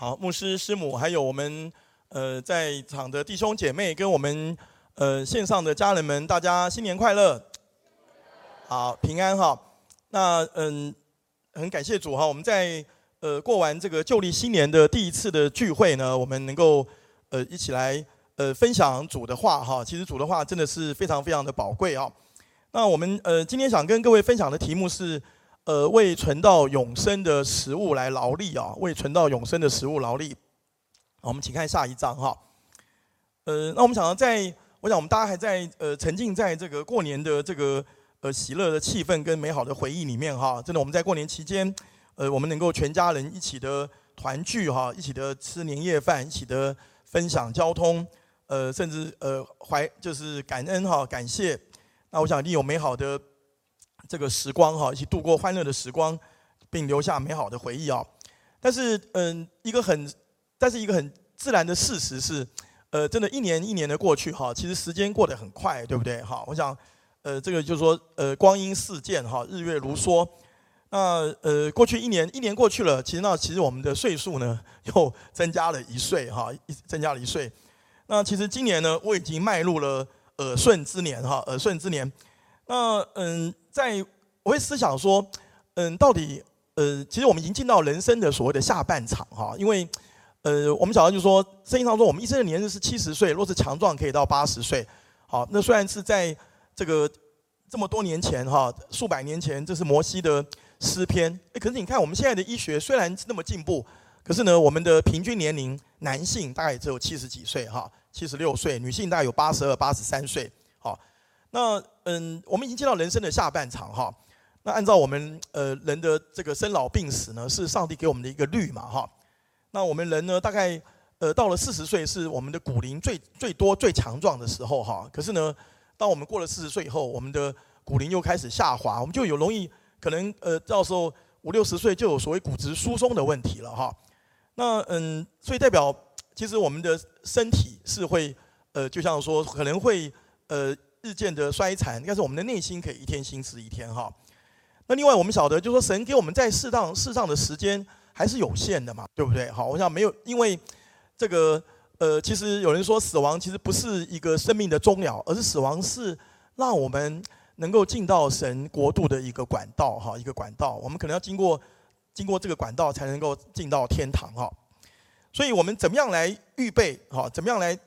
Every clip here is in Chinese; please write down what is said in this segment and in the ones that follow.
好，牧师师母，还有我们呃在场的弟兄姐妹，跟我们呃线上的家人们，大家新年快乐，好平安哈。那嗯，很感谢主哈，我们在呃过完这个旧历新年的第一次的聚会呢，我们能够呃一起来呃分享主的话哈。其实主的话真的是非常非常的宝贵啊。那我们呃今天想跟各位分享的题目是。呃，为存到永生的食物来劳力啊！为存到永生的食物劳力。我们请看下一章哈。呃，那我们想要在，我想我们大家还在呃沉浸在这个过年的这个呃喜乐的气氛跟美好的回忆里面哈。真的，我们在过年期间，呃，我们能够全家人一起的团聚哈，一起的吃年夜饭，一起的分享交通，呃，甚至呃怀就是感恩哈，感谢。那我想一定有美好的。这个时光哈，一起度过欢乐的时光，并留下美好的回忆啊！但是，嗯，一个很，但是一个很自然的事实是，呃，真的，一年一年的过去哈，其实时间过得很快，对不对？哈，我想，呃，这个就是说，呃，光阴似箭哈，日月如梭。那呃，过去一年，一年过去了，其实那其实我们的岁数呢，又增加了一岁哈，增加了一岁。那其实今年呢，我已经迈入了耳顺之年哈，耳顺之年。那嗯。在我会思想说，嗯，到底呃，其实我们已经进到人生的所谓的下半场哈，因为呃，我们晓得就是说，圣经上说我们一生的年日是七十岁，若是强壮可以到八十岁。好，那虽然是在这个这么多年前哈，数百年前，这是摩西的诗篇。可是你看我们现在的医学虽然那么进步，可是呢，我们的平均年龄，男性大概只有七十几岁哈，七十六岁，女性大概有八十二、八十三岁。好，那。嗯，我们已经进到人生的下半场哈。那按照我们呃人的这个生老病死呢，是上帝给我们的一个律嘛哈。那我们人呢，大概呃到了四十岁是我们的骨龄最最多最强壮的时候哈。可是呢，当我们过了四十岁以后，我们的骨龄又开始下滑，我们就有容易可能呃到时候五六十岁就有所谓骨质疏松的问题了哈。那嗯，所以代表其实我们的身体是会呃，就像说可能会呃。日渐的衰残，但是我们的内心可以一天新似一天哈。那另外我们晓得，就是说神给我们在适当适当的时间还是有限的嘛，对不对？好，我想没有，因为这个呃，其实有人说死亡其实不是一个生命的终了，而是死亡是让我们能够进到神国度的一个管道哈，一个管道。我们可能要经过经过这个管道才能够进到天堂哈。所以我们怎么样来预备哈？怎么样来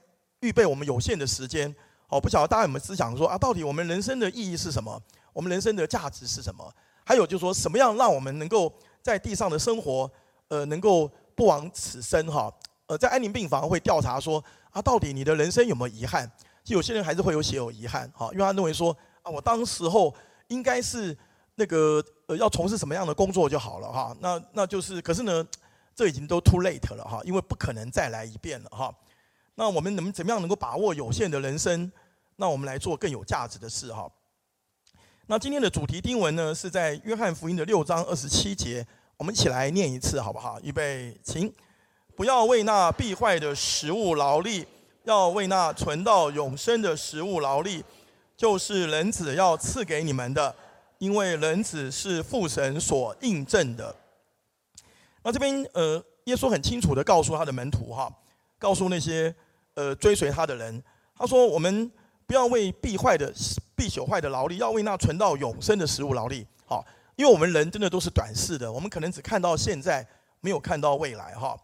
预备我们有限的时间？哦，不晓得大家有没有思想说啊，到底我们人生的意义是什么？我们人生的价值是什么？还有就是说，什么样让我们能够在地上的生活，呃，能够不枉此生哈？呃，在安宁病房会调查说啊，到底你的人生有没有遗憾？就有些人还是会有写有遗憾哈，因为他认为说啊，我当时候应该是那个呃要从事什么样的工作就好了哈。那那就是，可是呢，这已经都 too late 了哈，因为不可能再来一遍了哈。那我们能怎么样能够把握有限的人生？那我们来做更有价值的事哈。那今天的主题经文呢，是在约翰福音的六章二十七节，我们一起来念一次好不好？预备，请。不要为那必坏的食物劳力，要为那存到永生的食物劳力，就是人子要赐给你们的，因为人子是父神所印证的。那这边呃，耶稣很清楚的告诉他的门徒哈，告诉那些呃追随他的人，他说我们。不要为必坏的、必朽坏的劳力，要为那存到永生的食物劳力。好，因为我们人真的都是短视的，我们可能只看到现在，没有看到未来哈。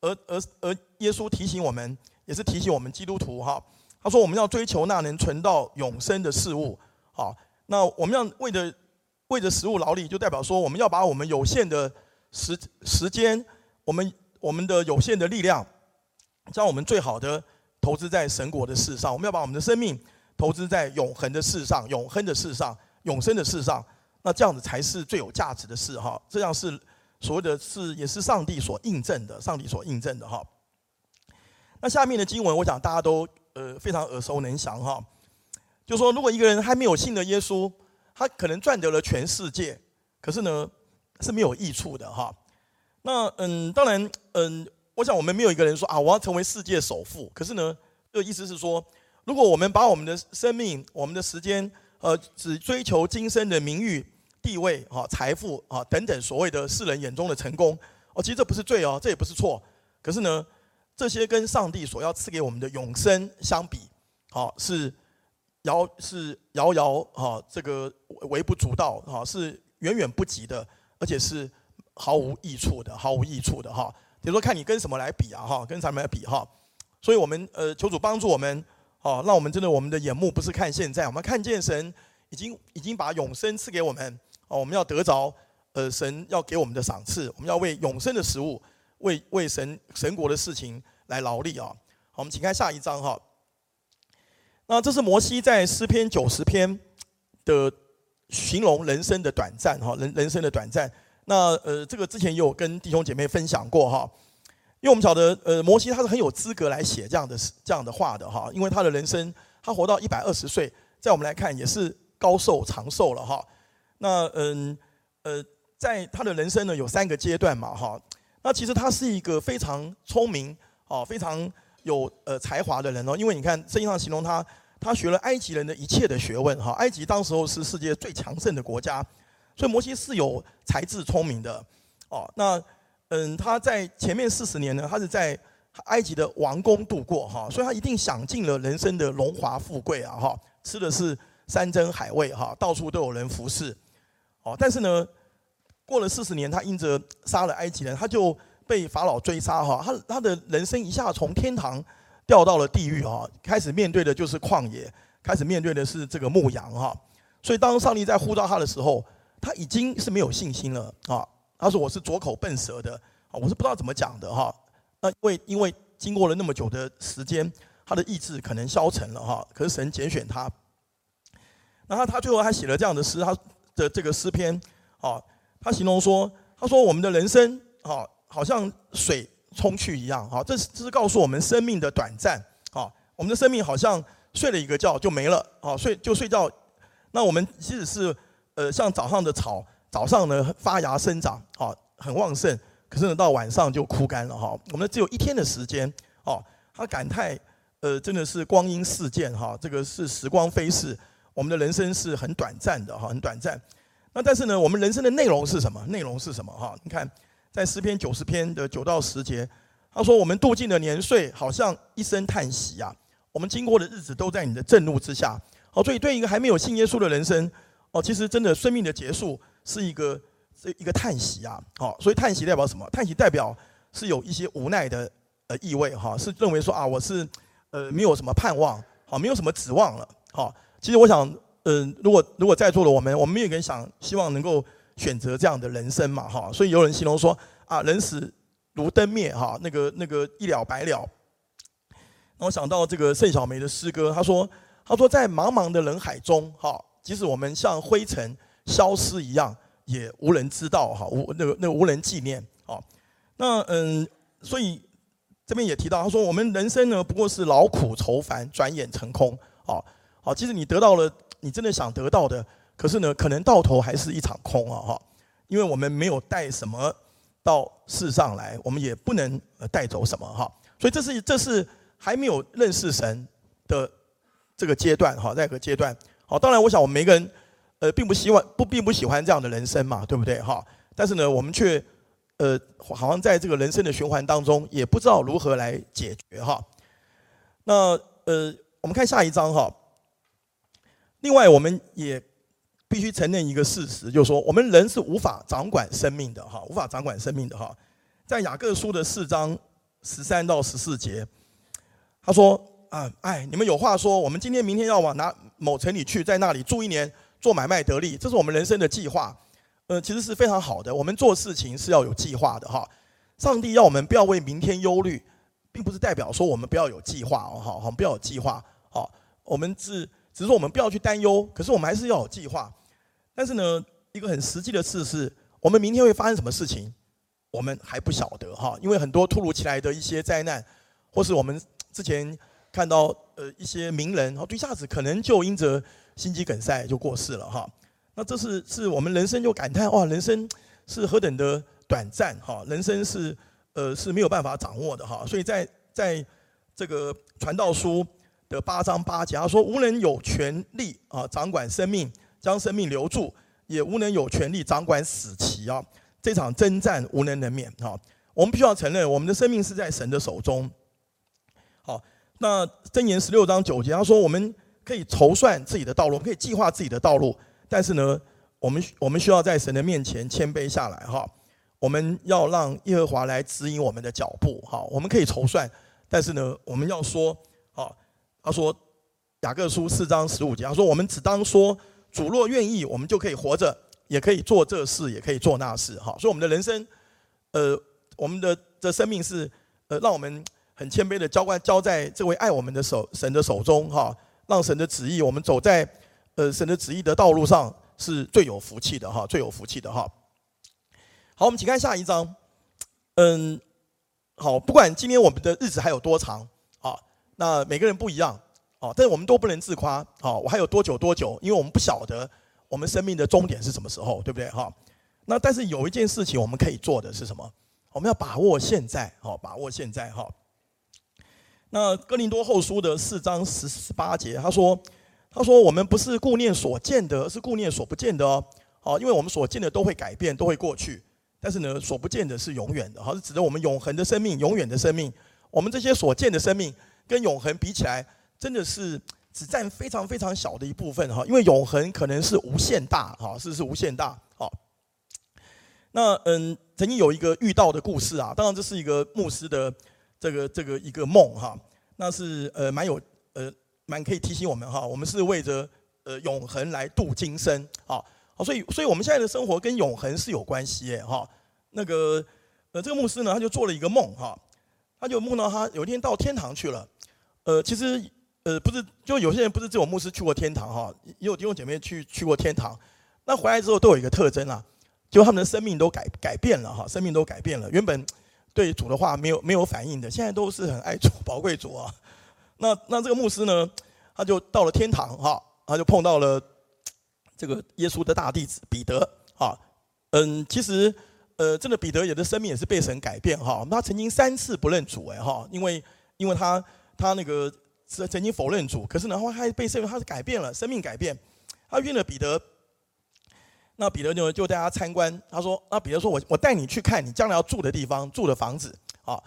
而而而耶稣提醒我们，也是提醒我们基督徒哈。他说我们要追求那能存到永生的事物。好，那我们要为着为着食物劳力，就代表说我们要把我们有限的时时间，我们我们的有限的力量，将我们最好的投资在神国的事上。我们要把我们的生命。投资在永恒的事上，永恒的事上，永生的事上，那这样子才是最有价值的事哈。这样是所谓的是，也是上帝所印证的，上帝所印证的哈。那下面的经文，我想大家都呃非常耳熟能详哈。就说如果一个人还没有信的耶稣，他可能赚得了全世界，可是呢是没有益处的哈。那嗯，当然嗯，我想我们没有一个人说啊，我要成为世界首富。可是呢，这意思是说。如果我们把我们的生命、我们的时间，呃，只追求今生的名誉、地位、哈、财富啊等等所谓的世人眼中的成功，哦，其实这不是罪哦，这也不是错。可是呢，这些跟上帝所要赐给我们的永生相比，好是遥是遥遥哈，这个微不足道哈，是远远不及的，而且是毫无益处的，毫无益处的哈。比如说，看你跟什么来比啊哈，跟什么来比哈。所以我们呃，求主帮助我们，哦，让我们真的我们的眼目不是看现在，我们看见神已经已经把永生赐给我们，哦，我们要得着。呃，神要给我们的赏赐，我们要为永生的食物，为为神神国的事情来劳力啊！好，我们请看下一章哈。那这是摩西在诗篇九十篇的形容人生的短暂哈，人人生的短暂。那呃，这个之前也有跟弟兄姐妹分享过哈，因为我们晓得呃，摩西他是很有资格来写这样的这样的话的哈，因为他的人生他活到一百二十岁，在我们来看也是高寿长寿了哈。那嗯呃。在他的人生呢，有三个阶段嘛，哈。那其实他是一个非常聪明，哦，非常有呃才华的人哦。因为你看圣经上形容他，他学了埃及人的一切的学问，哈。埃及当时候是世界最强盛的国家，所以摩西是有才智聪明的，哦。那嗯，他在前面四十年呢，他是在埃及的王宫度过，哈。所以他一定享尽了人生的荣华富贵啊，哈。吃的是山珍海味，哈，到处都有人服侍，哦。但是呢。过了四十年，他因着杀了埃及人，他就被法老追杀哈。他他的人生一下从天堂掉到了地狱哈，开始面对的就是旷野，开始面对的是这个牧羊哈。所以当上帝在呼召他的时候，他已经是没有信心了啊。他说：“我是拙口笨舌的，我是不知道怎么讲的哈。”那因为因为经过了那么久的时间，他的意志可能消沉了哈。可是神拣选他，然后他最后还写了这样的诗，他的这个诗篇啊。他形容说：“他说我们的人生，啊，好像水冲去一样，啊，这是这是告诉我们生命的短暂，啊，我们的生命好像睡了一个觉就没了，啊，睡就睡觉。那我们即使是呃像早上的草，早上呢发芽生长，啊，很旺盛，可是呢到晚上就枯干了，哈。我们只有一天的时间，哦，他感叹，呃，真的是光阴似箭，哈，这个是时光飞逝，我们的人生是很短暂的，哈，很短暂。”那但是呢，我们人生的内容是什么？内容是什么？哈，你看，在诗篇九十篇的九到十节，他说：“我们度尽的年岁，好像一声叹息啊！我们经过的日子，都在你的震怒之下。”哦，所以对一个还没有信耶稣的人生，哦，其实真的生命的结束是一个这一个叹息啊！哦，所以叹息代表什么？叹息代表是有一些无奈的呃意味哈，是认为说啊，我是呃没有什么盼望，好，没有什么指望了。好，其实我想。嗯、如果如果在座的我们，我们也很想希望能够选择这样的人生嘛，哈。所以有人形容说啊，人死如灯灭，哈，那个那个一了百了。然后想到这个盛小梅的诗歌，他说他说在茫茫的人海中，哈，即使我们像灰尘消失一样，也无人知道，哈，无那个那个无人纪念，啊。那嗯，所以这边也提到，他说我们人生呢不过是劳苦愁烦，转眼成空，啊，好，其实你得到了。你真的想得到的，可是呢，可能到头还是一场空啊！哈，因为我们没有带什么到世上来，我们也不能带走什么哈。所以这是这是还没有认识神的这个阶段哈，那个阶段。好，当然，我想我们每个人呃，并不希望不并不喜欢这样的人生嘛，对不对哈？但是呢，我们却呃，好像在这个人生的循环当中，也不知道如何来解决哈。那呃，我们看下一章哈。另外，我们也必须承认一个事实，就是说，我们人是无法掌管生命的，哈，无法掌管生命的，哈。在雅各书的四章十三到十四节，他说：“啊，哎，你们有话说，我们今天、明天要往哪某城里去，在那里住一年，做买卖得利，这是我们人生的计划。呃，其实是非常好的。我们做事情是要有计划的，哈。上帝要我们不要为明天忧虑，并不是代表说我们不要有计划哦，好，好，不要有计划，好，我们是。”只是说我们不要去担忧，可是我们还是要有计划。但是呢，一个很实际的事是，我们明天会发生什么事情，我们还不晓得哈。因为很多突如其来的一些灾难，或是我们之前看到呃一些名人，一下子可能就因着心肌梗塞就过世了哈。那这是是我们人生就感叹哇，人生是何等的短暂哈，人生是呃是没有办法掌握的哈。所以在在这个传道书。的八章八节，他说：“无人有权利啊，掌管生命，将生命留住；也无人有权利掌管死期啊。这场征战无人能免啊。我们必须要承认，我们的生命是在神的手中。好，那箴言十六章九节，他说：“我们可以筹算自己的道路，可以计划自己的道路，但是呢，我们我们需要在神的面前谦卑下来。”哈，我们要让耶和华来指引我们的脚步。哈，我们可以筹算，但是呢，我们要说：“啊。”他说：“雅各书四章十五节，他说：‘我们只当说，主若愿意，我们就可以活着，也可以做这事，也可以做那事。’哈，所以我们的人生，呃。”我们的的生命是，呃，让我们很谦卑的交关交在这位爱我们的手神的手中哈，让神的旨意，我们走在呃神的旨意的道路上是最有福气的哈，最有福气的哈。好，我们请看下一章。嗯，好，不管今天我们的日子还有多长啊，那每个人不一样啊，但是我们都不能自夸啊，我还有多久多久，因为我们不晓得我们生命的终点是什么时候，对不对哈？那但是有一件事情我们可以做的是什么？我们要把握现在，好，把握现在，哈。那哥林多后书的四章十十八节，他说：“他说我们不是顾念所见的，而是顾念所不见的哦。好，因为我们所见的都会改变，都会过去，但是呢，所不见的是永远的，好，是指的我们永恒的生命，永远的生命。我们这些所见的生命跟永恒比起来，真的是只占非常非常小的一部分，哈。因为永恒可能是无限大，哈，是是无限大，好。那嗯。”曾经有一个遇到的故事啊，当然这是一个牧师的这个这个一个梦哈，那是呃蛮有呃蛮可以提醒我们哈，我们是为着呃永恒来度今生啊，好，所以所以我们现在的生活跟永恒是有关系耶哈。那个呃这个牧师呢，他就做了一个梦哈，他就梦到他有一天到天堂去了，呃其实呃不是就有些人不是只有牧师去过天堂哈，也有弟兄姐妹去去过天堂，那回来之后都有一个特征啊。就他们的生命都改改变了哈，生命都改变了。原本对主的话没有没有反应的，现在都是很爱主、宝贵主啊。那那这个牧师呢，他就到了天堂哈，他就碰到了这个耶稣的大弟子彼得啊。嗯，其实呃，真的彼得也的生命也是被神改变哈。他曾经三次不认主哎哈，因为因为他他那个曾曾经否认主，可是呢，他还被圣他是改变了，生命改变。他约了彼得。那彼得就就带他参观，他说：“那彼得说我我带你去看你将来要住的地方，住的房子啊。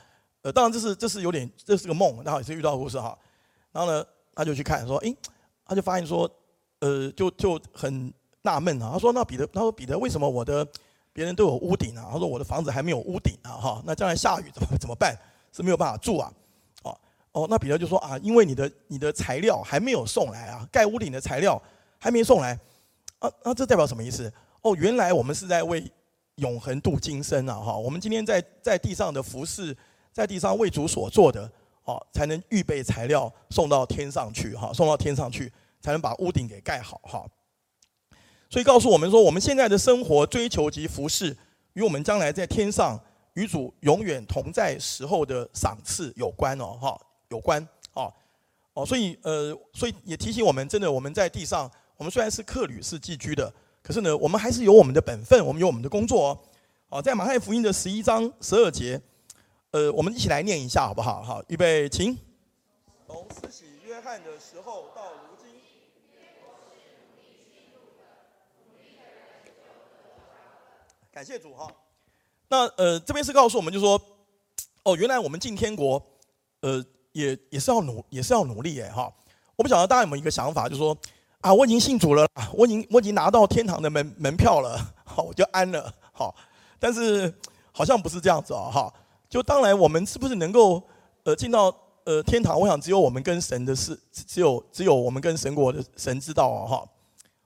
呃，当然这是这是有点这是个梦，然后也是遇到故事哈。然后呢，他就去看，说：诶，他就发现说，呃，就就很纳闷啊。他说：那彼得，他说彼得，为什么我的别人都有屋顶啊？他说我的房子还没有屋顶啊，哈。那将来下雨怎么怎么办？是没有办法住啊。哦哦，那彼得就说啊，因为你的你的材料还没有送来啊，盖屋顶的材料还没送来。”啊，那这代表什么意思？哦，原来我们是在为永恒度今生啊！哈，我们今天在在地上的服侍，在地上为主所做的，哦，才能预备材料送到天上去，哈，送到天上去，才能把屋顶给盖好，哈。所以告诉我们说，我们现在的生活追求及服侍，与我们将来在天上与主永远同在时候的赏赐有关哦，哈，有关，哦，哦，所以呃，所以也提醒我们，真的我们在地上。我们虽然是客旅，是寄居的，可是呢，我们还是有我们的本分，我们有我们的工作哦。好，在马太福音的十一章十二节，呃，我们一起来念一下好不好？好，预备，请。从施洗约翰的时候到如今，感谢主哈。那呃，这边是告诉我们，就说，哦，原来我们进天国，呃，也也是要努，也是要努力哎哈。我不晓得大家有没有一个想法，就是说。啊，我已经信主了，我已经我已经拿到天堂的门门票了，好，我就安了，好。但是好像不是这样子哦，哈。就当然，我们是不是能够呃进到呃天堂？我想只有我们跟神的事，只有只有我们跟神国的神知道哦，哈。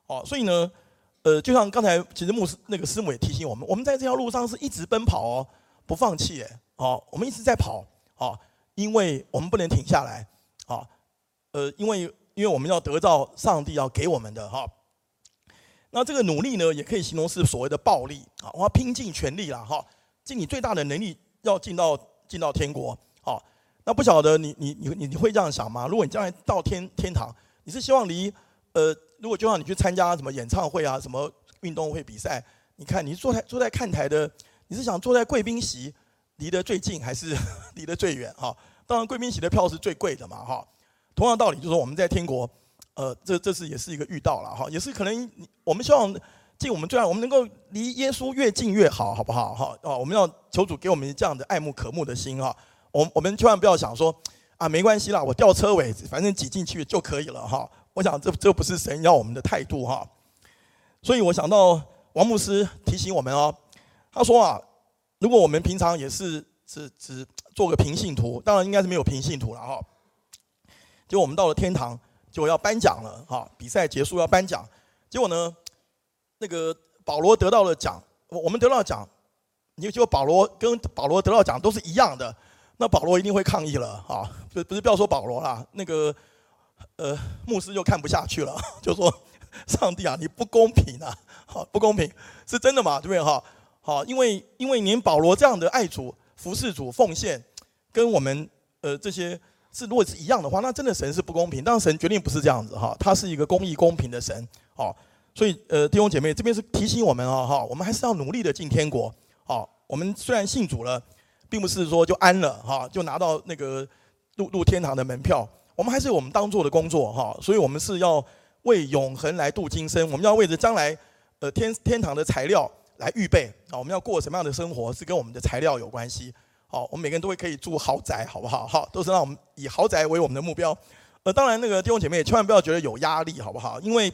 哦，所以呢，呃，就像刚才其实牧师那个师母也提醒我们，我们在这条路上是一直奔跑哦，不放弃哎，哦，我们一直在跑，哦，因为我们不能停下来，哦，呃，因为。因为我们要得到上帝要给我们的哈，那这个努力呢，也可以形容是所谓的暴力啊，我要拼尽全力了哈，尽你最大的能力要进到进到天国。好，那不晓得你你你你你会这样想吗？如果你将来到天天堂，你是希望离呃，如果就像你去参加什么演唱会啊，什么运动会比赛，你看你坐在坐在看台的，你是想坐在贵宾席离得最近，还是 离得最远？哈，当然贵宾席的票是最贵的嘛，哈。同样道理，就是说我们在天国，呃，这这是也是一个遇到了哈，也是可能我们希望尽我们最爱，我们能够离耶稣越近越好，好不好？哈哦，我们要求主给我们这样的爱慕渴慕的心哈。我我们千万不要想说啊，没关系啦，我吊车尾，反正挤进去就可以了哈。我想这这不是神要我们的态度哈。所以我想到王牧师提醒我们哦，他说啊，如果我们平常也是只只做个平信徒，当然应该是没有平信徒了哈。结果我们到了天堂，就要颁奖了哈，比赛结束要颁奖，结果呢？那个保罗得到了奖，我们得到奖，你就保罗跟保罗得到奖都是一样的，那保罗一定会抗议了啊！不不是不要说保罗啦，那个呃牧师就看不下去了，就说上帝啊，你不公平啊！好不公平，是真的吗？对不对哈？好，因为因为您保罗这样的爱主、服侍主、奉献，跟我们呃这些是如果是一样的话，那真的神是不公平。但神决定不是这样子哈，他是一个公义公平的神，好。所以，呃，弟兄姐妹，这边是提醒我们啊，哈，我们还是要努力的进天国。好，我们虽然信主了，并不是说就安了，哈，就拿到那个入入天堂的门票。我们还是我们当做的工作，哈。所以我们是要为永恒来度今生，我们要为着将来，呃，天天堂的材料来预备。啊，我们要过什么样的生活，是跟我们的材料有关系。好，我们每个人都会可以住豪宅，好不好？好，都是让我们以豪宅为我们的目标。呃，当然，那个弟兄姐妹千万不要觉得有压力，好不好？因为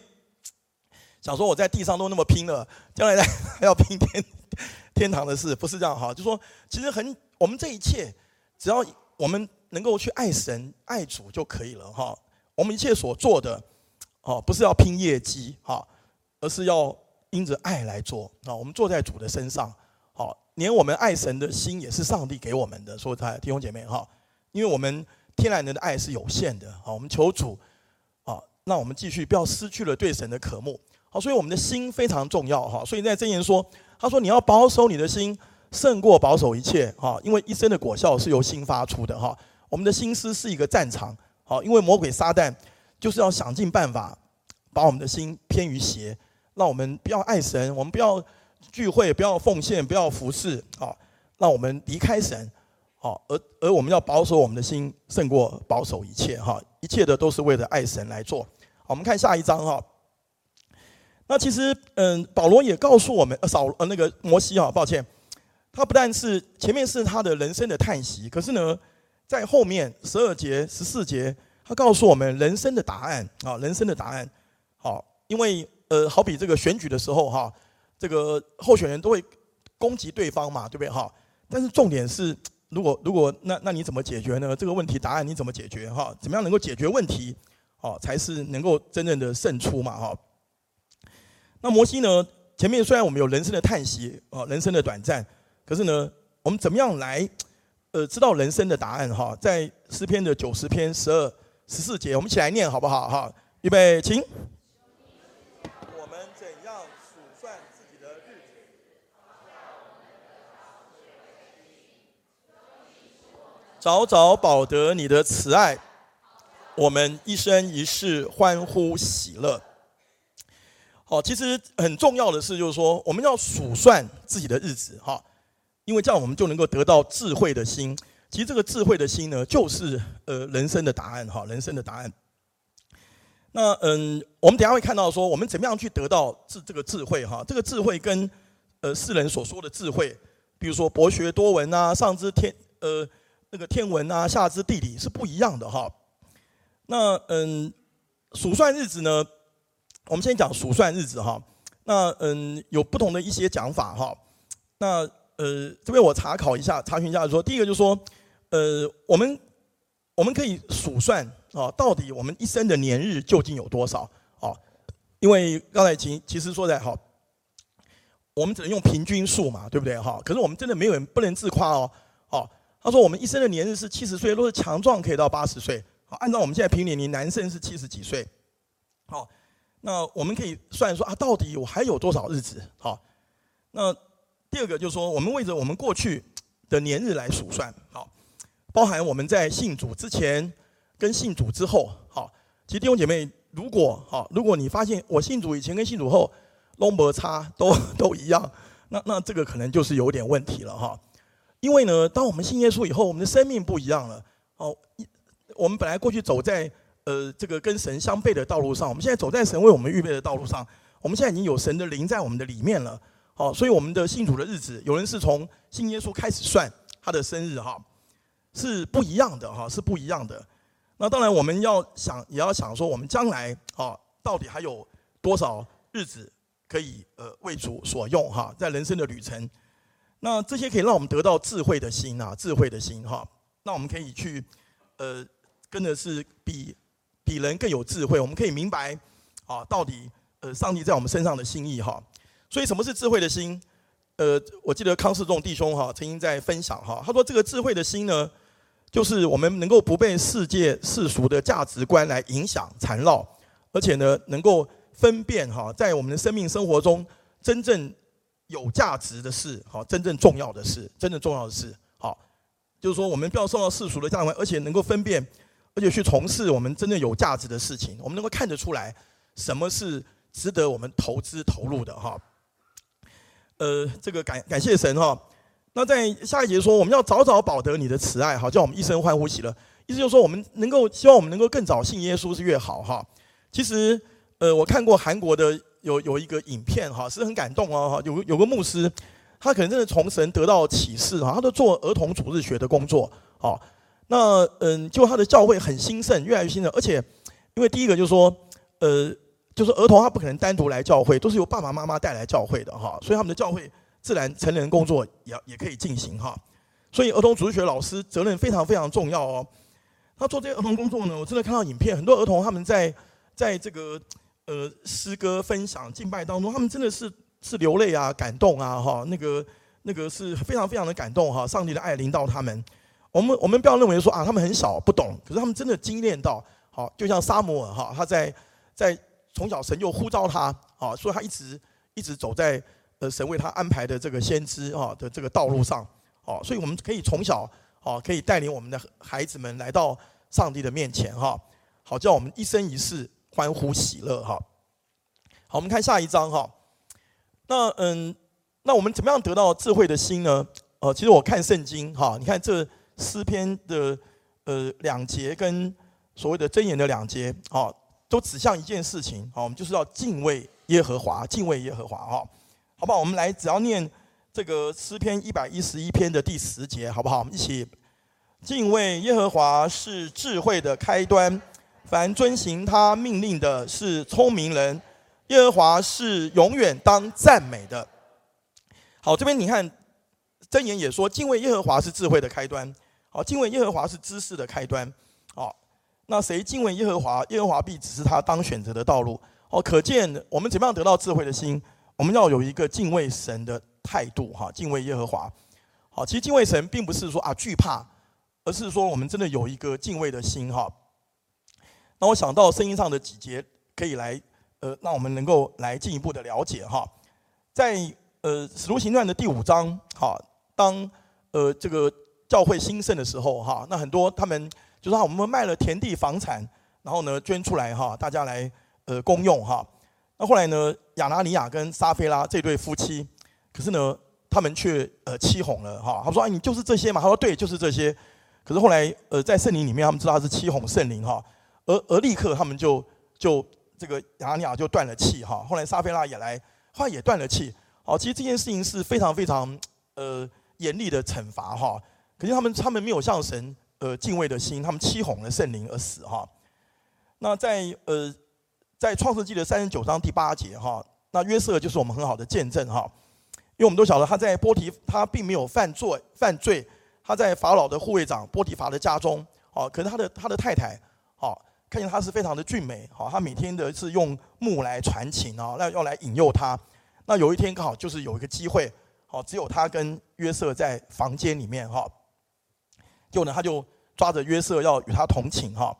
想说我在地上都那么拼了，将来还要拼天天堂的事，不是这样哈？就说其实很，我们这一切只要我们能够去爱神爱主就可以了哈。我们一切所做的，哦，不是要拼业绩哈，而是要因着爱来做啊。我们坐在主的身上，连我们爱神的心也是上帝给我们的。说他弟兄姐妹哈，因为我们天然人的爱是有限的啊。我们求主啊，让我们继续不要失去了对神的渴慕。好，所以我们的心非常重要哈。所以在箴言说，他说你要保守你的心，胜过保守一切哈。因为一生的果效是由心发出的哈。我们的心思是一个战场，好，因为魔鬼撒旦就是要想尽办法把我们的心偏于邪，让我们不要爱神，我们不要聚会，不要奉献，不要服侍，啊，让我们离开神，好，而而我们要保守我们的心，胜过保守一切哈。一切的都是为了爱神来做。好，我们看下一章哈。那其实，嗯，保罗也告诉我们，呃，扫，呃，那个摩西啊，抱歉，他不但是前面是他的人生的叹息，可是呢，在后面十二节、十四节，他告诉我们人生的答案啊，人生的答案。好，因为呃，好比这个选举的时候哈，这个候选人都会攻击对方嘛，对不对哈？但是重点是，如果如果那那你怎么解决呢？这个问题答案你怎么解决哈？怎么样能够解决问题？哦，才是能够真正的胜出嘛哈。那摩西呢？前面虽然我们有人生的叹息啊，人生的短暂，可是呢，我们怎么样来呃知道人生的答案哈？在诗篇的九十篇十二十四节，我们一起来念好不好哈？预备，请。我们怎样数算自己的日子，早早保得你的慈爱，我们一生一世欢呼喜乐。好，其实很重要的是，就是说我们要数算自己的日子，哈，因为这样我们就能够得到智慧的心。其实这个智慧的心呢，就是呃人生的答案，哈，人生的答案。那嗯，我们等下会看到说，我们怎么样去得到智这个智慧，哈，这个智慧跟呃世人所说的智慧，比如说博学多闻啊，上知天呃那个天文啊，下知地理是不一样的，哈。那嗯，数算日子呢？我们先讲数算日子哈，那嗯有不同的一些讲法哈，那呃这边我查考一下，查询一下说，第一个就是说，呃我们我们可以数算啊，到底我们一生的年日究竟有多少啊？因为刚才其其实说在哈，我们只能用平均数嘛，对不对哈？可是我们真的没有人不能自夸哦，哦，他说我们一生的年日是七十岁，若是强壮可以到八十岁，好，按照我们现在平年龄，男生是七十几岁，好。那我们可以算说啊，到底我还有多少日子？好，那第二个就是说，我们为着我们过去的年日来数算，好，包含我们在信主之前跟信主之后，好，其实弟兄姐妹，如果好，如果你发现我信主以前跟信主后都没差，都都一样，那那这个可能就是有点问题了哈。因为呢，当我们信耶稣以后，我们的生命不一样了，哦，我们本来过去走在。呃，这个跟神相悖的道路上，我们现在走在神为我们预备的道路上，我们现在已经有神的灵在我们的里面了，好，所以我们的信主的日子，有人是从信耶稣开始算他的生日哈，是不一样的哈，是不一样的。那当然我们要想，也要想说，我们将来啊，到底还有多少日子可以呃为主所用哈，在人生的旅程，那这些可以让我们得到智慧的心啊，智慧的心哈，那我们可以去呃跟的是比比人更有智慧，我们可以明白啊，到底。呃，上帝在我们身上的心意哈，所以什么是智慧的心？呃，我记得康世仲弟兄哈曾经在分享哈，他说这个智慧的心呢，就是我们能够不被世界世俗的价值观来影响缠绕，而且呢，能够分辨哈，在我们的生命生活中真正有价值的事，好，真正重要的事，真正重要的事，好，就是说我们不要受到世俗的价值，而且能够分辨，而且去从事我们真正有价值的事情，我们能够看得出来什么是。值得我们投资投入的哈，呃，这个感感谢神哈。那在下一节说，我们要早早保得你的慈爱，好叫我们一生欢呼喜乐。意思就是说，我们能够希望我们能够更早信耶稣是越好哈。其实，呃，我看过韩国的有有一个影片哈，是很感动哦哈。有有个牧师，他可能真的从神得到启示哈，他都做儿童主日学的工作。好，那嗯，就他的教会很兴盛，越来越兴盛，而且因为第一个就是说，呃。就是儿童他不可能单独来教会，都是由爸爸妈妈带来教会的哈，所以他们的教会自然成人工作也也可以进行哈。所以儿童主日学老师责任非常非常重要哦。他做这些儿童工作呢，我真的看到影片，很多儿童他们在在这个呃诗歌分享敬拜当中，他们真的是是流泪啊、感动啊哈，那个那个是非常非常的感动哈。上帝的爱临到他们，我们我们不要认为说啊他们很小不懂，可是他们真的经验到，好就像撒摩尔哈，他在在。从小神又呼召他，啊，所以他一直一直走在呃神为他安排的这个先知啊的这个道路上，哦，所以我们可以从小哦可以带领我们的孩子们来到上帝的面前哈，好叫我们一生一世欢呼喜乐哈。好，我们看下一章哈。那嗯，那我们怎么样得到智慧的心呢？呃，其实我看圣经哈，你看这诗篇的呃两节跟所谓的箴言的两节啊。都指向一件事情，好，我们就是要敬畏耶和华，敬畏耶和华，哈，好不好？我们来，只要念这个诗篇一百一十一篇的第十节，好不好？我们一起敬畏耶和华是智慧的开端，凡遵行他命令的是聪明人，耶和华是永远当赞美的。好，这边你看箴言也说，敬畏耶和华是智慧的开端，好，敬畏耶和华是知识的开端，好。那谁敬畏耶和华，耶和华必指示他当选择的道路。哦，可见我们怎么样得到智慧的心？我们要有一个敬畏神的态度，哈，敬畏耶和华。好，其实敬畏神并不是说啊惧怕，而是说我们真的有一个敬畏的心，哈。那我想到圣经上的几节，可以来呃，让我们能够来进一步的了解，哈。在呃使徒行传的第五章，哈，当呃这个教会兴盛的时候，哈，那很多他们。就是我们卖了田地房产，然后呢捐出来哈，大家来呃公用哈。那后来呢，亚拿尼亚跟撒非拉这对夫妻，可是呢，他们却呃欺哄了哈。他说：“哎，你就是这些嘛？”他说：“对，就是这些。”可是后来呃在圣灵里面，他们知道他是欺哄圣灵哈，而而立刻他们就就这个亚拿尼亚就断了气哈。后来撒菲拉也来，后来也断了气。好，其实这件事情是非常非常呃严厉的惩罚哈。可是他们他们没有向神。呃，敬畏的心，他们欺哄了圣灵而死哈。那在呃，在创世纪的三十九章第八节哈，那约瑟就是我们很好的见证哈，因为我们都晓得他在波提，他并没有犯罪犯罪，他在法老的护卫长波提乏的家中，哦，可是他的他的太太，哦，看见他是非常的俊美，好，他每天的是用木来传情啊，那要来引诱他。那有一天刚好就是有一个机会，好，只有他跟约瑟在房间里面哈。就呢，他就抓着约瑟要与他同寝哈，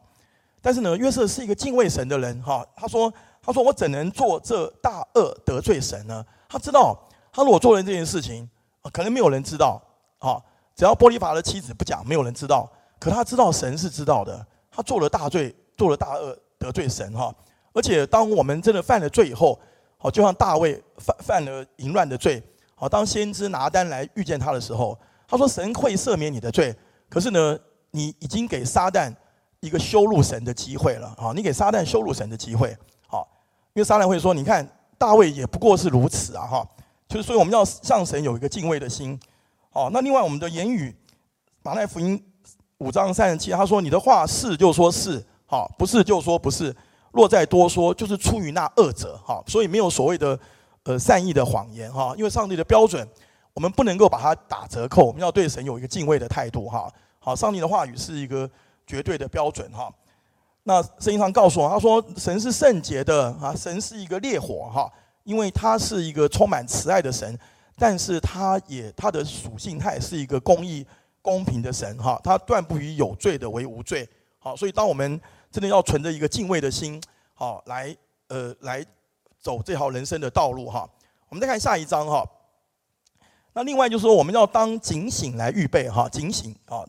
但是呢，约瑟是一个敬畏神的人哈。他说：“他说我怎能做这大恶得罪神呢？”他知道，他如果做了这件事情，可能没有人知道啊。只要波利法的妻子不讲，没有人知道。可他知道神是知道的。他做了大罪，做了大恶得罪神哈。而且当我们真的犯了罪以后，好，就像大卫犯犯了淫乱的罪，好，当先知拿单来遇见他的时候，他说：“神会赦免你的罪。”可是呢，你已经给撒旦一个羞辱神的机会了啊！你给撒旦羞辱神的机会，好，因为撒旦会说：“你看大卫也不过是如此啊，哈，就是所以我们要向神有一个敬畏的心。好，那另外我们的言语，马太福音五章三十七，他说：“你的话是就说是，好，不是就说不是。若再多说，就是出于那恶者。”哈，所以没有所谓的呃善意的谎言哈，因为上帝的标准，我们不能够把它打折扣，我们要对神有一个敬畏的态度哈。好，上帝的话语是一个绝对的标准哈。那圣经上告诉我，他说神是圣洁的啊，神是一个烈火哈，因为他是一个充满慈爱的神。但是他也他的属性，他也是一个公义、公平的神哈，他断不以有罪的为无罪。好，所以当我们真的要存着一个敬畏的心，好来呃来走这条人生的道路哈。我们再看下一章哈。那另外就是说，我们要当警醒来预备哈，警醒啊。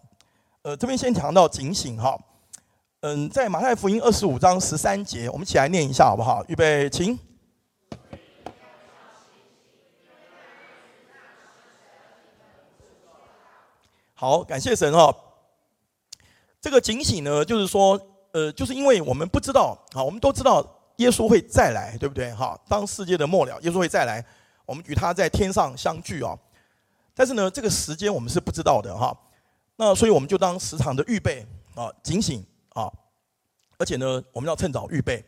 呃，这边先讲到警醒哈。嗯，在马太福音二十五章十三节，我们一起来念一下好不好？预备，请。好，感谢神哈。这个警醒呢，就是说，呃，就是因为我们不知道，啊，我们都知道耶稣会再来，对不对？哈，当世界的末了，耶稣会再来，我们与他在天上相聚啊。但是呢，这个时间我们是不知道的哈。那所以我们就当时常的预备啊，警醒啊，而且呢，我们要趁早预备。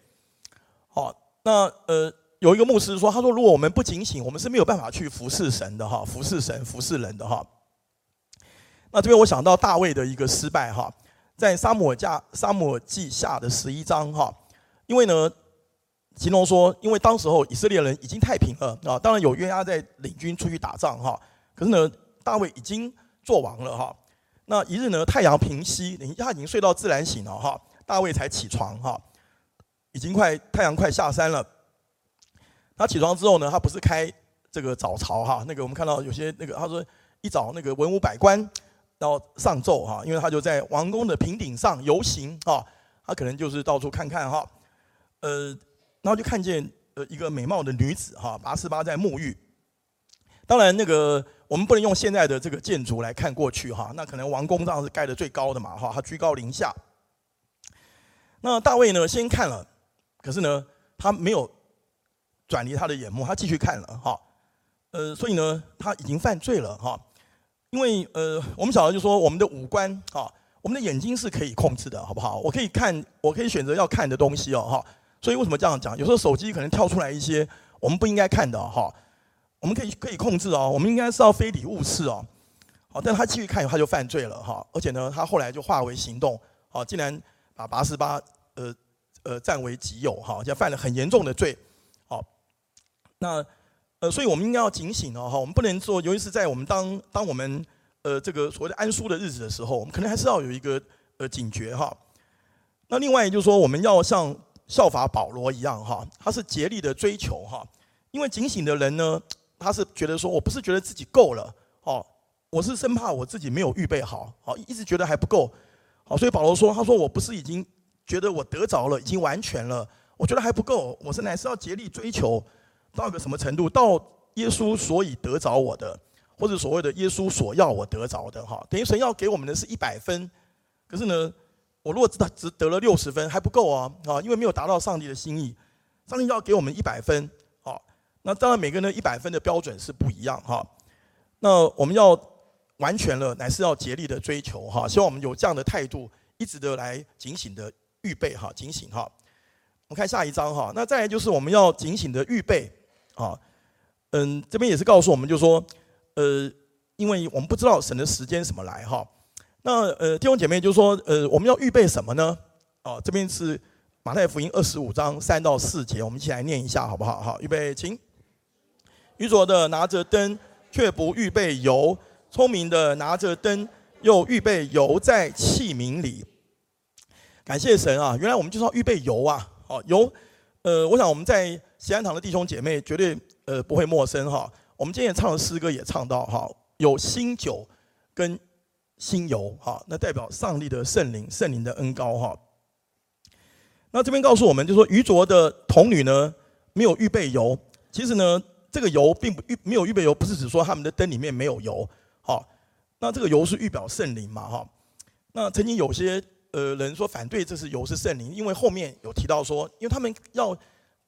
好，那呃，有一个牧师说，他说，如果我们不警醒，我们是没有办法去服侍神的哈，服侍神、服侍人的哈。那这边我想到大卫的一个失败哈，在撒母耳下撒母耳记下的十一章哈，因为呢，形容说，因为当时候以色列人已经太平了啊，当然有约押在领军出去打仗哈，可是呢，大卫已经做王了哈。那一日呢，太阳平西，他已经睡到自然醒了哈，大卫才起床哈，已经快太阳快下山了。他起床之后呢，他不是开这个早朝哈，那个我们看到有些那个他说一早那个文武百官。然后上奏哈，因为他就在王宫的平顶上游行哈，他可能就是到处看看哈，呃，然后就看见呃一个美貌的女子哈，拔示巴在沐浴。当然那个我们不能用现在的这个建筑来看过去哈，那可能王宫上是盖的最高的嘛哈，他居高临下。那大卫呢先看了，可是呢他没有转离他的眼目，他继续看了哈，呃，所以呢他已经犯罪了哈。因为呃，我们晓得就说，我们的五官啊，我们的眼睛是可以控制的，好不好？我可以看，我可以选择要看的东西哦，哈。所以为什么这样讲？有时候手机可能跳出来一些我们不应该看的哈，我们可以可以控制哦，我们应该是要非礼勿视哦。好，但他继续看，他就犯罪了哈。而且呢，他后来就化为行动，好，竟然把八十八呃呃占为己有哈，就犯了很严重的罪。好，那。呃，所以我们应该要警醒哦，哈，我们不能说，尤其是在我们当当我们呃这个所谓的安舒的日子的时候，我们可能还是要有一个呃警觉哈。那另外就是说，我们要像效法保罗一样哈，他是竭力的追求哈，因为警醒的人呢，他是觉得说我不是觉得自己够了哦，我是生怕我自己没有预备好，好一直觉得还不够，好，所以保罗说，他说我不是已经觉得我得着了，已经完全了，我觉得还不够，我是乃是要竭力追求。到一个什么程度？到耶稣所以得着我的，或者所谓的耶稣所要我得着的，哈，等于神要给我们的是一百分，可是呢，我如果只只得了六十分还不够啊，啊，因为没有达到上帝的心意，上帝要给我们一百分，好，那当然每个人的一百分的标准是不一样，哈，那我们要完全了，乃是要竭力的追求，哈，希望我们有这样的态度，一直的来警醒的预备，哈，警醒，哈，我们看下一章，哈，那再来就是我们要警醒的预备。啊，嗯，这边也是告诉我们，就是说，呃，因为我们不知道神的时间什么来哈。那呃，弟兄姐妹就是说，呃，我们要预备什么呢？啊，这边是马太福音二十五章三到四节，我们一起来念一下好不好？好，预备，请。愚拙的拿着灯却不预备油，聪明的拿着灯又预备油在器皿里。感谢神啊，原来我们就是要预备油啊。好，油，呃，我想我们在。西安堂的弟兄姐妹绝对呃不会陌生哈，我们今天唱的诗歌也唱到哈，有新酒跟新油哈，那代表上帝的圣灵，圣灵的恩膏哈。那这边告诉我们，就是说愚拙的童女呢没有预备油，其实呢这个油并不预没有预备油，不是指说他们的灯里面没有油，好，那这个油是预表圣灵嘛哈。那曾经有些呃人说反对这是油是圣灵，因为后面有提到说，因为他们要。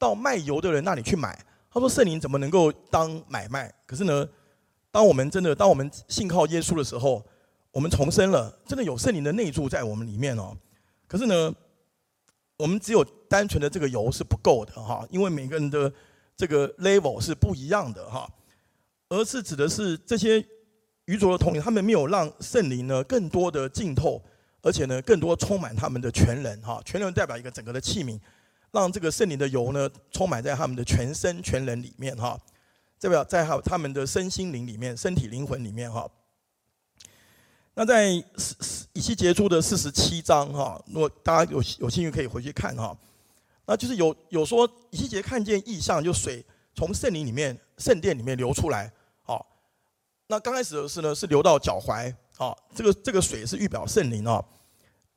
到卖油的人那里去买，他说圣灵怎么能够当买卖？可是呢，当我们真的当我们信靠耶稣的时候，我们重生了，真的有圣灵的内住在我们里面哦。可是呢，我们只有单纯的这个油是不够的哈，因为每个人的这个 level 是不一样的哈，而是指的是这些愚拙的童女，他们没有让圣灵呢更多的浸透，而且呢更多充满他们的全人哈，全人代表一个整个的器皿，让这个圣灵的油呢充满在他们的全身全人里面哈，代表在他他们的身心灵里面，身体灵魂里面哈。那在以西结书的四十七章哈，如果大家有有兴趣可以回去看哈，那就是有有说以西结看见异象，就水从圣灵里面圣殿里面流出来，好，那刚开始的是呢是流到脚踝，啊，这个这个水是预表圣灵啊，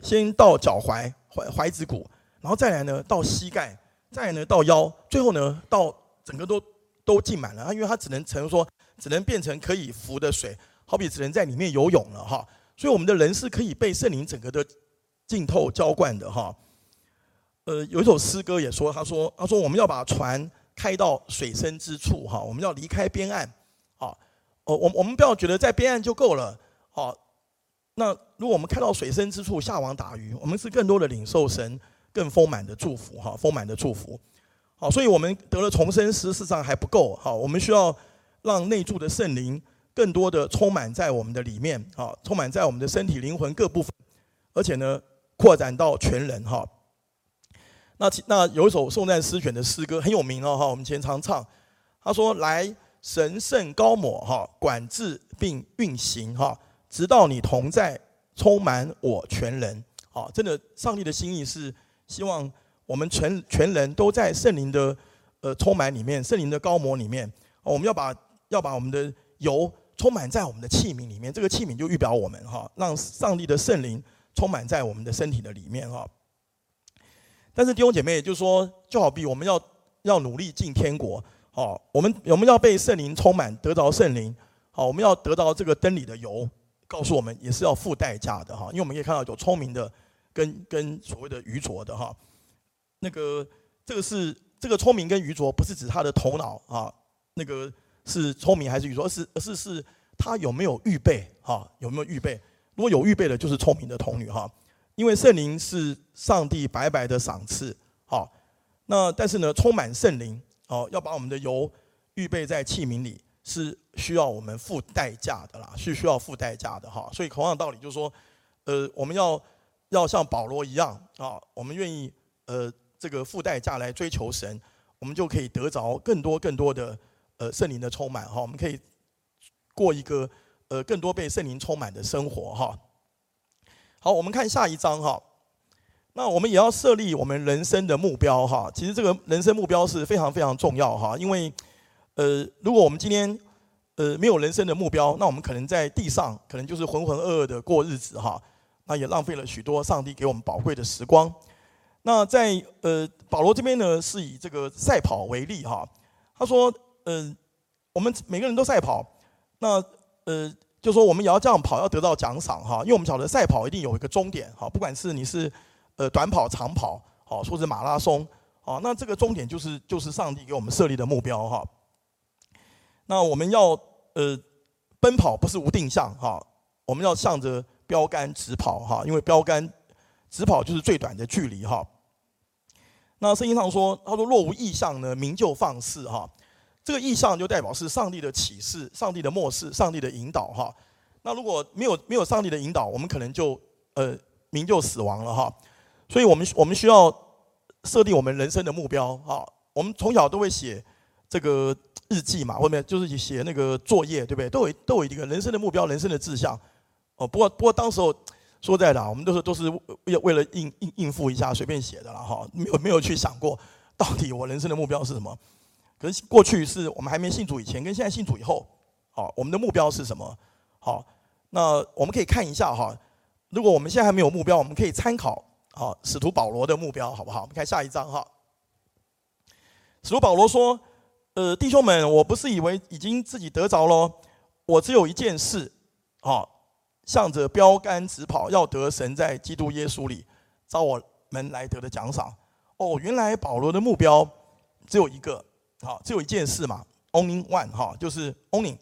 先到脚踝踝踝子骨，然后再来呢到膝盖，再来呢到腰，最后呢到整个都都浸满了，因为它只能成说只能变成可以浮的水。好比只能在里面游泳了哈，所以我们的人是可以被圣灵整个的浸透浇灌的哈。呃，有一首诗歌也说，他说，他说我们要把船开到水深之处哈，我们要离开边岸，好，哦，我我们不要觉得在边岸就够了，好，那如果我们看到水深之处下网打鱼，我们是更多的领受神更丰满的祝福哈，丰满的祝福，好，所以我们得了重生，事实上还不够，好，我们需要让内住的圣灵。更多的充满在我们的里面，哈，充满在我们的身体、灵魂各部分，而且呢，扩展到全人，哈。那那有一首颂赞诗选的诗歌很有名哦，哈，我们前常唱。他说：“来，神圣高抹，哈，管制并运行，哈，直到你同在，充满我全人。”好，真的，上帝的心意是希望我们全全人都在圣灵的呃充满里面，圣灵的膏抹里面。我们要把要把我们的油。充满在我们的器皿里面，这个器皿就预表我们哈，让上帝的圣灵充满在我们的身体的里面哈。但是弟兄姐妹，也就是说，就好比我们要要努力进天国，好，我们我们要被圣灵充满，得着圣灵，好，我们要得到这个灯里的油，告诉我们也是要付代价的哈。因为我们可以看到有聪明的跟跟所谓的愚拙的哈，那个这个是这个聪明跟愚拙，不是指他的头脑啊，那个。是聪明还是愚拙？而是而是是他有没有预备？哈，有没有预备？如果有预备的，就是聪明的童女哈。因为圣灵是上帝白白的赏赐，好。那但是呢，充满圣灵哦，要把我们的油预备在器皿里，是需要我们付代价的啦，是需要付代价的哈。所以同样的道理就是说，呃，我们要要像保罗一样啊，我们愿意呃这个付代价来追求神，我们就可以得着更多更多的。呃，圣灵的充满哈，我们可以过一个呃更多被圣灵充满的生活哈。好，我们看下一章哈。那我们也要设立我们人生的目标哈。其实这个人生目标是非常非常重要哈，因为呃，如果我们今天呃没有人生的目标，那我们可能在地上可能就是浑浑噩噩的过日子哈。那也浪费了许多上帝给我们宝贵的时光。那在呃保罗这边呢，是以这个赛跑为例哈。他说。呃，我们每个人都赛跑，那呃，就说我们也要这样跑，要得到奖赏哈。因为我们晓得赛跑一定有一个终点哈，不管是你是呃短跑、长跑，好，或者马拉松，好，那这个终点就是就是上帝给我们设立的目标哈。那我们要呃奔跑不是无定向哈，我们要向着标杆直跑哈，因为标杆直跑就是最短的距离哈。那圣经上说，他说若无异象呢，民就放肆哈。这个异象就代表是上帝的启示、上帝的默示、上帝的引导哈。那如果没有没有上帝的引导，我们可能就呃民就死亡了哈。所以我们我们需要设定我们人生的目标哈。我们从小都会写这个日记嘛，后面就是写那个作业，对不对？都有都有一个人生的目标、人生的志向。哦，不过不过当时候说在哪，我们都是都是为为了应应应付一下，随便写的了哈。没有没有去想过到底我人生的目标是什么。可是过去是我们还没信主以前，跟现在信主以后，好，我们的目标是什么？好，那我们可以看一下哈。如果我们现在还没有目标，我们可以参考好使徒保罗的目标，好不好？我们看下一章哈。使徒保罗说：“呃，弟兄们，我不是以为已经自己得着了，我只有一件事，好，向着标杆直跑，要得神在基督耶稣里召我们来得的奖赏。”哦，原来保罗的目标只有一个。好，只有一件事嘛，only one 哈，就是 only，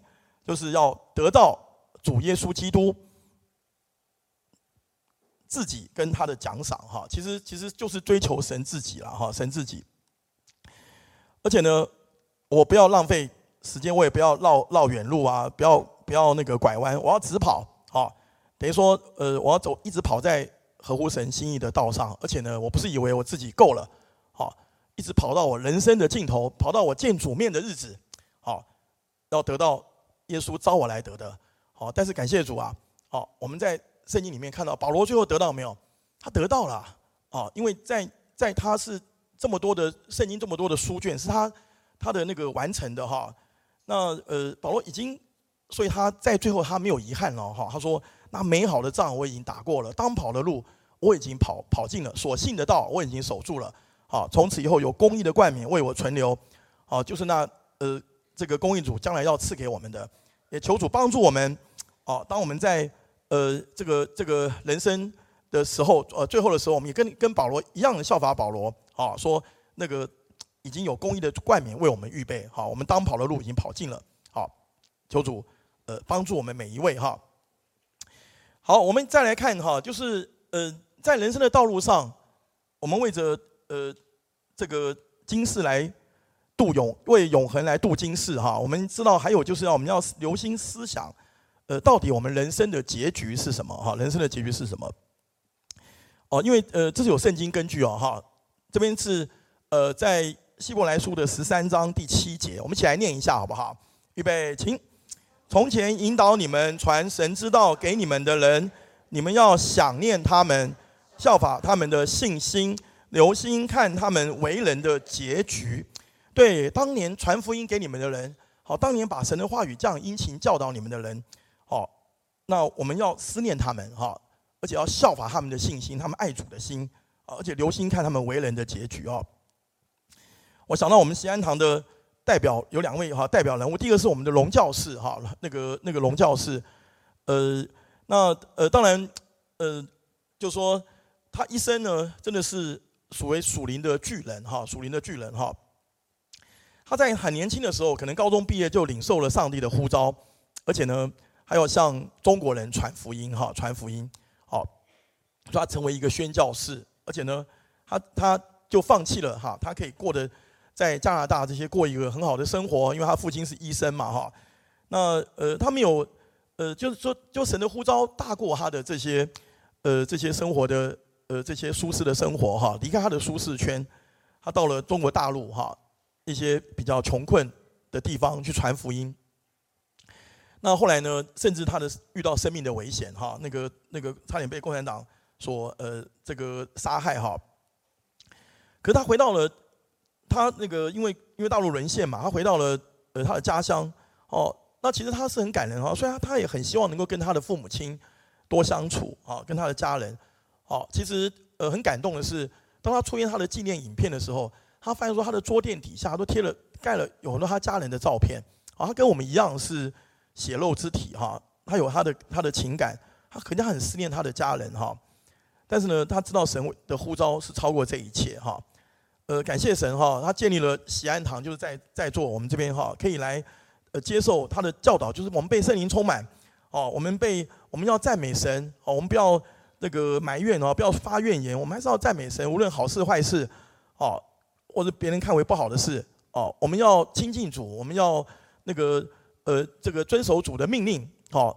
就是要得到主耶稣基督自己跟他的奖赏哈。其实其实就是追求神自己了哈，神自己。而且呢，我不要浪费时间，我也不要绕绕远路啊，不要不要那个拐弯，我要直跑好，等于说呃，我要走一直跑在合乎神心意的道上。而且呢，我不是以为我自己够了。好一直跑到我人生的尽头，跑到我见主面的日子，好，要得到耶稣召我来得的，好。但是感谢主啊，好，我们在圣经里面看到保罗最后得到没有？他得到了啊，因为在在他是这么多的圣经这么多的书卷是他他的那个完成的哈。那呃，保罗已经，所以他在最后他没有遗憾了哈。他说：“那美好的仗我已经打过了，当跑的路我已经跑跑尽了，所信的道我已经守住了。”好，从此以后有公义的冠冕为我存留，好，就是那呃这个公义主将来要赐给我们的，也求主帮助我们，好，当我们在呃这个这个人生的时候，呃最后的时候，我们也跟跟保罗一样的效法保罗，好，说那个已经有公益的冠冕为我们预备，好，我们当跑的路已经跑尽了，好，求主呃帮助我们每一位哈。好，我们再来看哈，就是呃在人生的道路上，我们为着。呃，这个今世来度永，为永恒来度今世哈。我们知道还有就是要我们要留心思想，呃，到底我们人生的结局是什么哈？人生的结局是什么？哦，因为呃，这是有圣经根据哦哈。这边是呃，在希伯来书的十三章第七节，我们一起来念一下好不好？预备，请。从前引导你们传神之道给你们的人，你们要想念他们，效法他们的信心。留心看他们为人的结局，对当年传福音给你们的人，好，当年把神的话语这样殷勤教导你们的人，好，那我们要思念他们哈，而且要效法他们的信心，他们爱主的心，而且留心看他们为人的结局哦。我想到我们西安堂的代表有两位哈代表人物，第一个是我们的龙教士哈，那个那个龙教士，呃，那呃当然呃，就说他一生呢真的是。属为属灵的巨人哈，属灵的巨人哈。他在很年轻的时候，可能高中毕业就领受了上帝的呼召，而且呢，还要向中国人传福音哈，传福音。好，他成为一个宣教士，而且呢，他他就放弃了哈，他可以过得在加拿大这些过一个很好的生活，因为他父亲是医生嘛哈。那呃，他没有呃，就是说，就神的呼召大过他的这些呃这些生活的。呃，这些舒适的生活哈，离开他的舒适圈，他到了中国大陆哈，一些比较穷困的地方去传福音。那后来呢，甚至他的遇到生命的危险哈，那个那个差点被共产党所呃这个杀害哈。可是他回到了他那个，因为因为大陆沦陷嘛，他回到了呃他的家乡哦。那其实他是很感人哈，虽然他也很希望能够跟他的父母亲多相处啊，跟他的家人。好，其实呃很感动的是，当他出现他的纪念影片的时候，他发现说他的桌垫底下都贴了盖了有很多他家人的照片。啊，他跟我们一样是血肉之体哈，他有他的他的情感，他肯定很思念他的家人哈。但是呢，他知道神的呼召是超过这一切哈。呃，感谢神哈，他建立了喜安堂，就是在在座我们这边哈，可以来呃接受他的教导，就是我们被圣灵充满哦，我们被我们要赞美神哦，我们不要。那个埋怨哦，不要发怨言，我们还是要赞美神。无论好事坏事，哦，或者别人看为不好的事，哦，我们要亲近主，我们要那个呃，这个遵守主的命令，哦，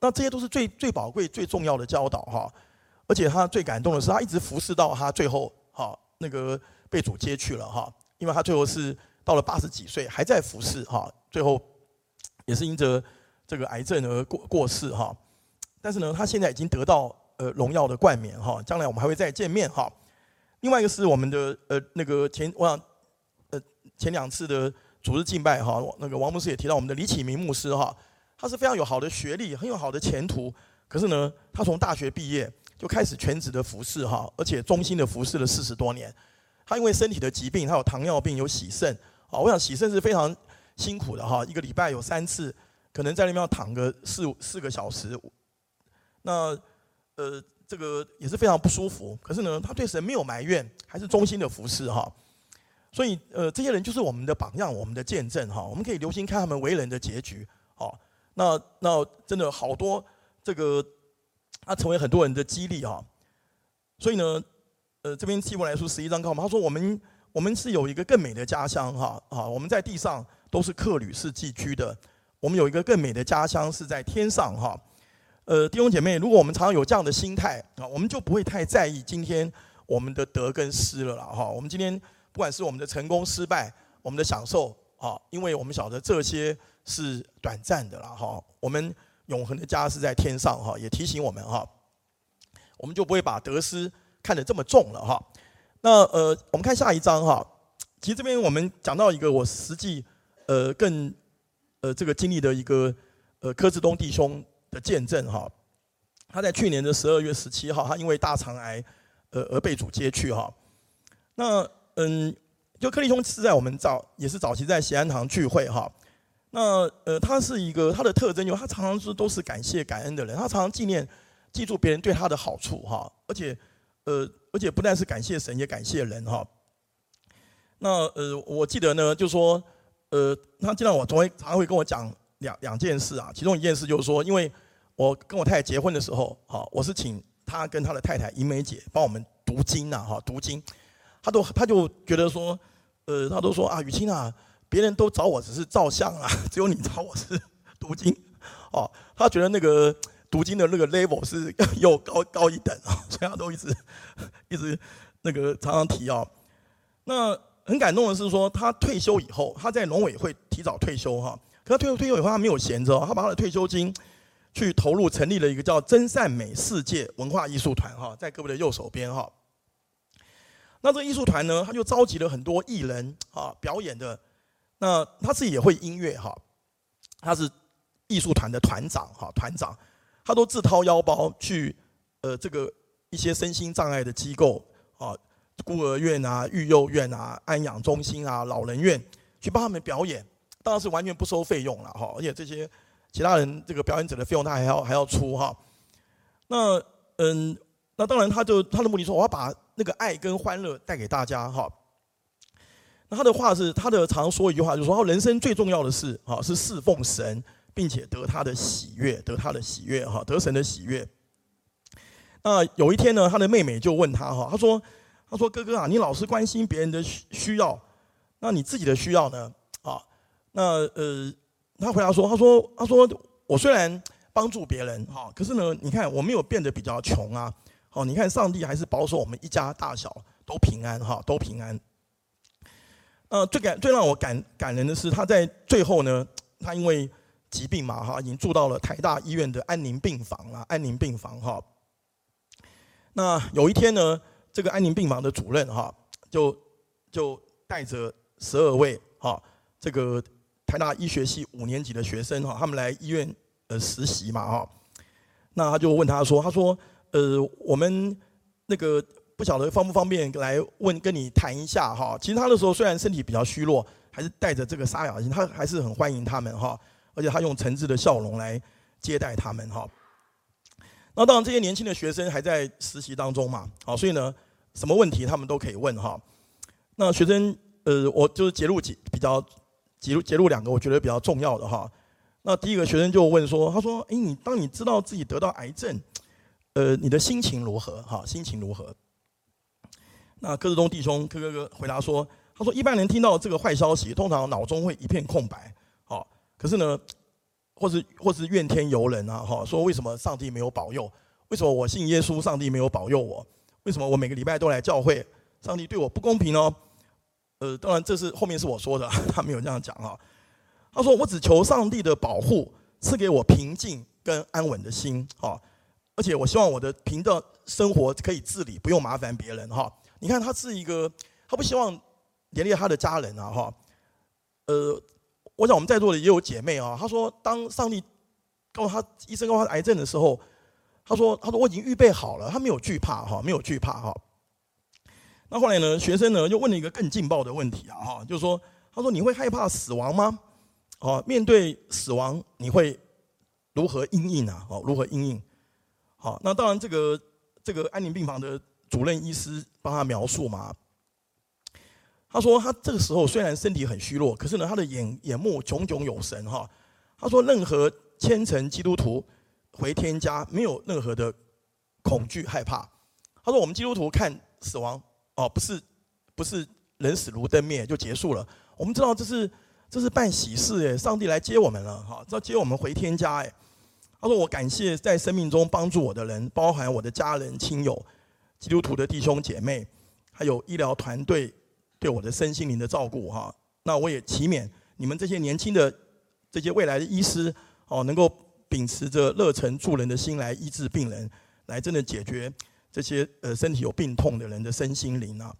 那这些都是最最宝贵、最重要的教导哈。而且他最感动的是，他一直服侍到他最后，哈，那个被主接去了哈，因为他最后是到了八十几岁还在服侍哈，最后也是因着这个癌症而过过世哈。但是呢，他现在已经得到。呃，荣耀的冠冕哈，将来我们还会再见面哈。另外一个是我们的呃那个前我想呃前两次的主日敬拜哈，那个王牧师也提到我们的李启明牧师哈，他是非常有好的学历，很有好的前途。可是呢，他从大学毕业就开始全职的服侍哈，而且忠心的服侍了四十多年。他因为身体的疾病，他有糖尿病，有洗肾啊。我想洗肾是非常辛苦的哈，一个礼拜有三次，可能在那边要躺个四四个小时。那呃，这个也是非常不舒服。可是呢，他对神没有埋怨，还是忠心的服侍哈。所以呃，这些人就是我们的榜样，我们的见证哈。我们可以留心看他们为人的结局。好，那那真的好多这个，他成为很多人的激励哈。所以呢，呃，这边希伯来书十一章告诉我们，他说我们我们是有一个更美的家乡哈啊，我们在地上都是客旅是寄居的，我们有一个更美的家乡是在天上哈。呃，弟兄姐妹，如果我们常常有这样的心态啊，我们就不会太在意今天我们的得跟失了啦哈。我们今天不管是我们的成功失败，我们的享受啊，因为我们晓得这些。是短暂的啦哈，我们永恒的家是在天上哈，也提醒我们哈，我们就不会把得失看得这么重了哈。那呃，我们看下一章哈，其实这边我们讲到一个我实际呃更呃这个经历的一个呃柯志东弟兄的见证哈，他在去年的十二月十七号，他因为大肠癌呃而被主接去哈。那嗯，就柯弟兄是在我们早也是早期在咸安堂聚会哈。那呃，他是一个他的特征，就他常常是都是感谢感恩的人，他常常纪念记住别人对他的好处哈，而且呃，而且不但是感谢神，也感谢人哈。那呃，我记得呢，就说呃，他经常我总会常常会跟我讲两两件事啊，其中一件事就是说，因为我跟我太太结婚的时候，哈，我是请他跟他的太太银梅姐帮我们读经呐，哈，读经，他都他就觉得说，呃，他都说啊，雨清啊。别人都找我只是照相啊，只有你找我是 读经，哦，他觉得那个读经的那个 level 是 又高高一等啊，所以他都一直 一直那个常常提啊。那很感动的是说，他退休以后，他在农委会提早退休哈，可他退休退休以后，他没有闲着，他把他的退休金去投入成立了一个叫真善美世界文化艺术团哈，在各位的右手边哈。那这个艺术团呢，他就召集了很多艺人啊表演的。那他自己也会音乐哈，他是艺术团的团长哈，团长，他都自掏腰包去呃这个一些身心障碍的机构啊，孤儿院啊、育幼院啊、安养中心啊、老人院去帮他们表演，当然是完全不收费用了哈，而且这些其他人这个表演者的费用他还要还要出哈。那嗯，那当然他就他的目的说我要把那个爱跟欢乐带给大家哈。那他的话是，他的常说一句话，就是说，人生最重要的事，哈，是侍奉神，并且得他的喜悦，得他的喜悦，哈，得神的喜悦。那有一天呢，他的妹妹就问他，哈，他说，他说，哥哥啊，你老是关心别人的需需要，那你自己的需要呢？啊，那呃，他回答说，他说，他说，我虽然帮助别人，哈，可是呢，你看我没有变得比较穷啊，好，你看上帝还是保守我们一家大小都平安，哈，都平安。呃，最感最让我感感人的是，他在最后呢，他因为疾病嘛，哈，已经住到了台大医院的安宁病房了，安宁病房哈。那有一天呢，这个安宁病房的主任哈，就就带着十二位哈，这个台大医学系五年级的学生哈，他们来医院呃实习嘛哈。那他就问他说，他说，呃，我们那个。不晓得方不方便来问跟你谈一下哈。其实他那时候虽然身体比较虚弱，还是带着这个沙哑心，他还是很欢迎他们哈。而且他用诚挚的笑容来接待他们哈。那当然这些年轻的学生还在实习当中嘛，好，所以呢，什么问题他们都可以问哈。那学生呃，我就是截录几比较截录截录两个我觉得比较重要的哈。那第一个学生就问说，他说：“哎，你当你知道自己得到癌症，呃，你的心情如何？哈，心情如何？”那柯志东弟兄柯哥哥回答说：“他说一般人听到这个坏消息，通常脑中会一片空白，可是呢，或是或是怨天尤人啊，哈，说为什么上帝没有保佑？为什么我信耶稣，上帝没有保佑我？为什么我每个礼拜都来教会，上帝对我不公平呢？呃，当然这是后面是我说的，他没有这样讲哈。他说我只求上帝的保护，赐给我平静跟安稳的心，哈，而且我希望我的平的生活可以自理，不用麻烦别人，哈。”你看，他是一个，他不希望连累他的家人啊，哈。呃，我想我们在座的也有姐妹啊。她说，当上帝告诉她医生告诉她癌症的时候，她说，她说我已经预备好了，她没有惧怕哈，没有惧怕哈。那后来呢，学生呢又问了一个更劲爆的问题啊，哈，就是说，他说你会害怕死亡吗？哦，面对死亡你会如何应应啊？哦，如何应应？好，那当然这个这个安宁病房的。主任医师帮他描述嘛，他说他这个时候虽然身体很虚弱，可是呢，他的眼眼目炯炯有神哈。他说，任何虔诚基督徒回天家，没有任何的恐惧害怕。他说，我们基督徒看死亡哦，不是不是人死如灯灭就结束了。我们知道这是这是办喜事诶，上帝来接我们了哈，要接我们回天家诶。他说，我感谢在生命中帮助我的人，包含我的家人、亲友、基督徒的弟兄姐妹，还有医疗团队。对我的身心灵的照顾哈，那我也祈勉你们这些年轻的这些未来的医师哦，能够秉持着热忱助人的心来医治病人，来真的解决这些呃身体有病痛的人的身心灵啊。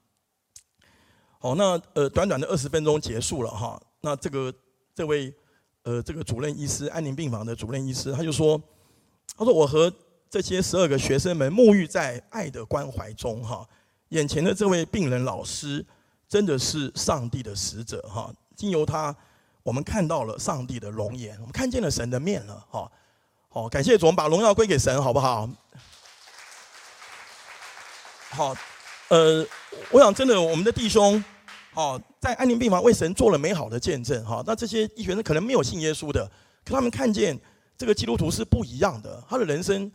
好，那呃短短的二十分钟结束了哈，那这个这位呃这个主任医师安宁病房的主任医师他就说，他说我和这些十二个学生们沐浴在爱的关怀中哈，眼前的这位病人老师。真的是上帝的使者哈，经由他，我们看到了上帝的容颜，我们看见了神的面了哈。好，感谢主，我们把荣耀归给神，好不好？好，呃，我想真的，我们的弟兄，好，在安宁病房为神做了美好的见证哈。那这些医学生可能没有信耶稣的，可他们看见这个基督徒是不一样的，他的人生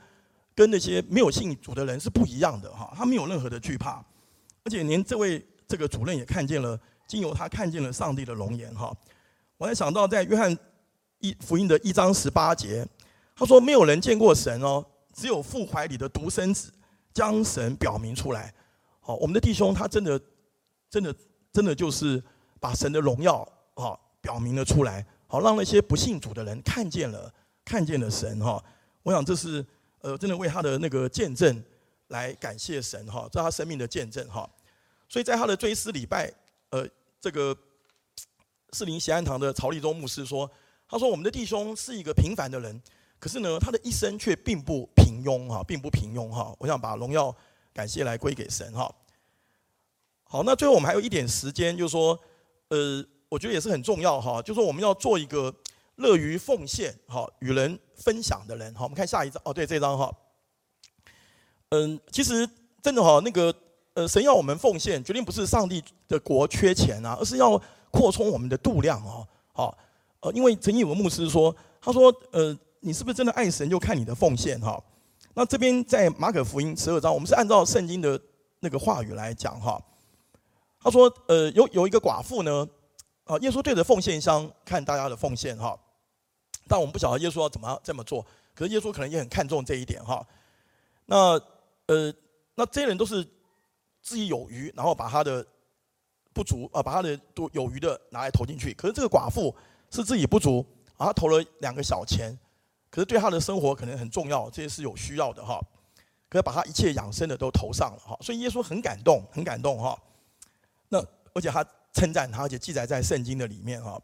跟那些没有信主的人是不一样的哈。他没有任何的惧怕，而且连这位。这个主任也看见了，经由他看见了上帝的容颜哈。我还想到在约翰一福音的一章十八节，他说没有人见过神哦，只有父怀里的独生子将神表明出来。好，我们的弟兄他真的真的真的就是把神的荣耀啊表明了出来，好让那些不信主的人看见了看见了神哈。我想这是呃真的为他的那个见证来感谢神哈，这他生命的见证哈。所以在他的追思礼拜，呃，这个士林协安堂的曹立忠牧师说：“他说我们的弟兄是一个平凡的人，可是呢，他的一生却并不平庸哈，并不平庸哈。我想把荣耀感谢来归给神哈。好，那最后我们还有一点时间，就是说，呃，我觉得也是很重要哈，就是说我们要做一个乐于奉献哈、与人分享的人。好，我们看下一张哦，对，这张哈。嗯，其实真的哈，那个。呃，神要我们奉献，决定不是上帝的国缺钱啊，而是要扩充我们的度量哦。好，呃，因为陈义文牧师说，他说，呃，你是不是真的爱神，就看你的奉献哈。那这边在马可福音十二章，我们是按照圣经的那个话语来讲哈。他说，呃，有有一个寡妇呢，啊，耶稣对着奉献箱看大家的奉献哈，但我们不晓得耶稣要怎么这么做，可是耶稣可能也很看重这一点哈。那呃，那这些人都是。自己有余，然后把他的不足啊，把他的多有余的拿来投进去。可是这个寡妇是自己不足，啊，他投了两个小钱，可是对他的生活可能很重要，这些是有需要的哈。可是把他一切养生的都投上了哈，所以耶稣很感动，很感动哈。那而且他称赞他，而且记载在圣经的里面哈。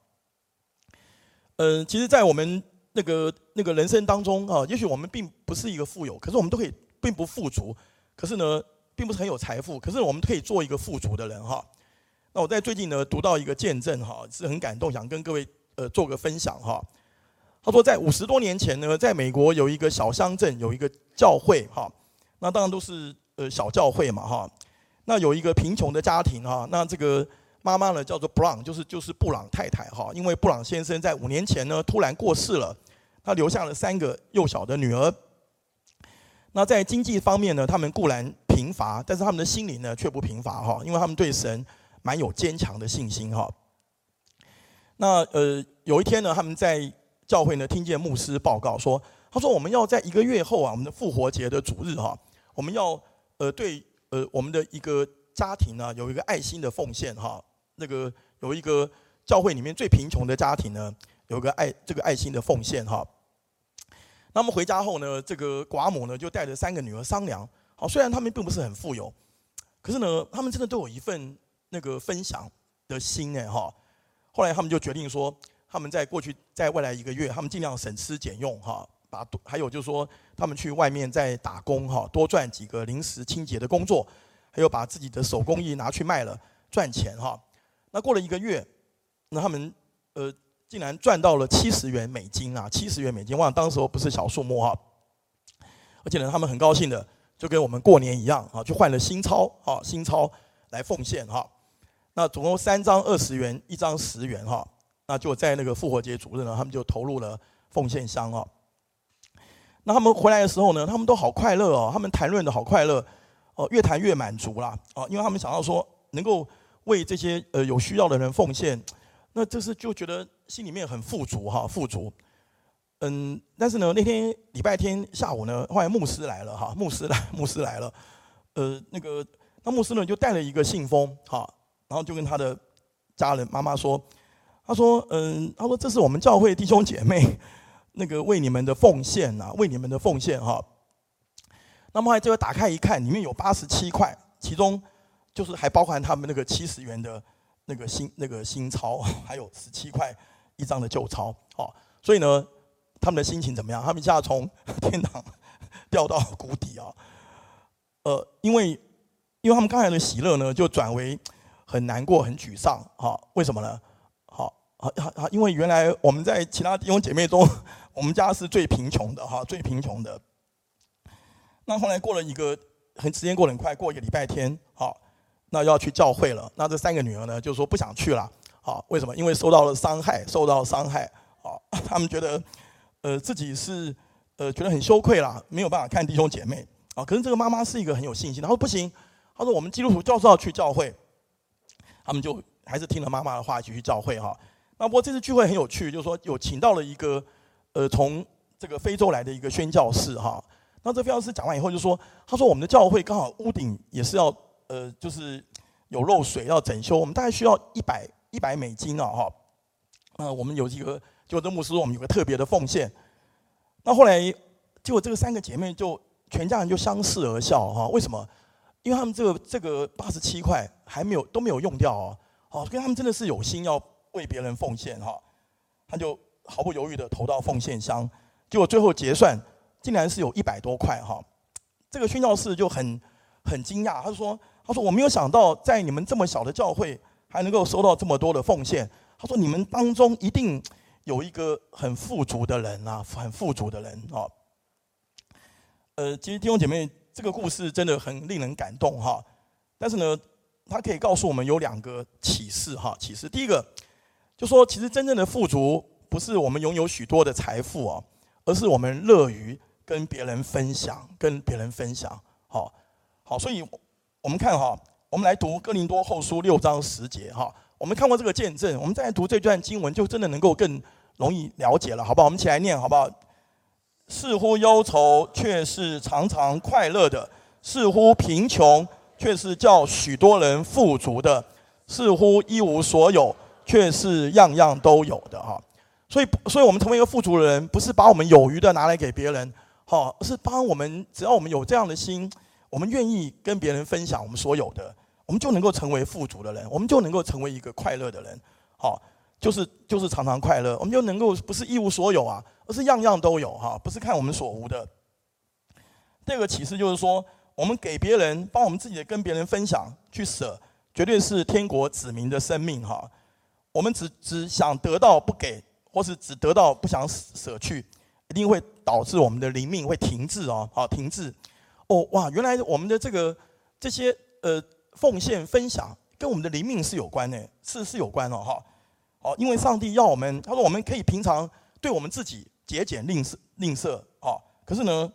嗯，其实，在我们那个那个人生当中啊，也许我们并不是一个富有，可是我们都可以并不富足，可是呢。并不是很有财富，可是我们可以做一个富足的人哈。那我在最近呢读到一个见证哈，是很感动，想跟各位呃做个分享哈。他说在五十多年前呢，在美国有一个小乡镇有一个教会哈，那当然都是呃小教会嘛哈。那有一个贫穷的家庭哈，那这个妈妈呢叫做布朗，就是就是布朗太太哈，因为布朗先生在五年前呢突然过世了，他留下了三个幼小的女儿。那在经济方面呢，他们固然贫乏，但是他们的心灵呢却不贫乏哈，因为他们对神蛮有坚强的信心哈。那呃有一天呢，他们在教会呢听见牧师报告说，他说我们要在一个月后啊，我们的复活节的主日哈，我们要呃对呃我们的一个家庭呢有一个爱心的奉献哈，那个有一个教会里面最贫穷的家庭呢有一个爱这个爱心的奉献哈。他们回家后呢，这个寡母呢就带着三个女儿商量。好，虽然他们并不是很富有，可是呢，他们真的都有一份那个分享的心哎哈。后来他们就决定说，他们在过去在未来一个月，他们尽量省吃俭用哈，把还有就是说，他们去外面再打工哈，多赚几个临时清洁的工作，还有把自己的手工艺拿去卖了赚钱哈。那过了一个月，那他们呃。竟然赚到了七十元美金啊！七十元美金，我想当时候不是小数目哈。而且呢，他们很高兴的，就跟我们过年一样啊，就换了新钞啊，新钞来奉献哈。那总共三张二十元，一张十元哈。那就在那个复活节主日呢，他们就投入了奉献箱哦。那他们回来的时候呢，他们都好快乐哦，他们谈论的好快乐哦，越谈越满足啦哦，因为他们想到说能够为这些呃有需要的人奉献，那这是就觉得心里面很富足哈，富足。嗯，但是呢，那天礼拜天下午呢，后来牧师来了哈，牧师来，牧师来了，呃，那个那牧师呢就带了一个信封哈，然后就跟他的家人妈妈说。他说：“嗯，他说这是我们教会弟兄姐妹那个为你们的奉献啊，为你们的奉献哈。那么后来这个打开一看，里面有八十七块，其中就是还包含他们那个七十元的那个新那个新钞，还有十七块一张的旧钞。哦，所以呢，他们的心情怎么样？他们一下从 天堂 掉到谷底啊。呃，因为因为他们刚才的喜乐呢，就转为很难过、很沮丧。哈，为什么呢？”好好好，因为原来我们在其他弟兄姐妹中，我们家是最贫穷的哈，最贫穷的。那后来过了一个很时间过得很快，过一个礼拜天，好，那要去教会了。那这三个女儿呢，就说不想去了。好，为什么？因为受到了伤害，受到伤害。好，他们觉得呃自己是呃觉得很羞愧啦，没有办法看弟兄姐妹。啊，可是这个妈妈是一个很有信心，她说不行，她说我们基督徒就是要去教会。他们就还是听了妈妈的话，一起去教会哈。那不过这次聚会很有趣，就是说有请到了一个，呃，从这个非洲来的一个宣教士哈。那这宣教士讲完以后就说，他说我们的教会刚好屋顶也是要，呃，就是有漏水要整修，我们大概需要一百一百美金啊哈。那我们有一个，就这牧师说我们有个特别的奉献。那后来结果这个三个姐妹就全家人就相视而笑哈。为什么？因为他们这个这个八十七块还没有都没有用掉哦。好，所以他们真的是有心要。为别人奉献哈，他就毫不犹豫的投到奉献箱，结果最后结算，竟然是有一百多块哈。这个宣教士就很很惊讶，他说：“他说我没有想到，在你们这么小的教会，还能够收到这么多的奉献。他说你们当中一定有一个很富足的人啊，很富足的人啊。”呃，其实弟兄姐妹，这个故事真的很令人感动哈。但是呢，他可以告诉我们有两个启示哈，启示第一个。就说，其实真正的富足不是我们拥有许多的财富啊，而是我们乐于跟别人分享，跟别人分享。好，好，所以我们看哈，我们来读哥林多后书六章十节哈。我们看过这个见证，我们再来读这段经文，就真的能够更容易了解了，好不好？我们一起来念，好不好？似乎忧愁，却是常常快乐的；似乎贫穷，却是叫许多人富足的；似乎一无所有。却是样样都有的哈，所以，所以我们成为一个富足的人，不是把我们有余的拿来给别人，好，是帮我们，只要我们有这样的心，我们愿意跟别人分享我们所有的，我们就能够成为富足的人，我们就能够成为一个快乐的人，好，就是就是常常快乐，我们就能够不是一无所有啊，而是样样都有哈，不是看我们所无的。这个启示就是说，我们给别人，帮我们自己的跟别人分享，去舍，绝对是天国子民的生命哈。我们只只想得到不给，或是只得到不想舍去，一定会导致我们的灵命会停滞哦，好停滞。哦哇，原来我们的这个这些呃奉献分享跟我们的灵命是有关的，是是有关哦哈。哦，因为上帝要我们，他说我们可以平常对我们自己节俭吝啬吝啬啊，可是呢，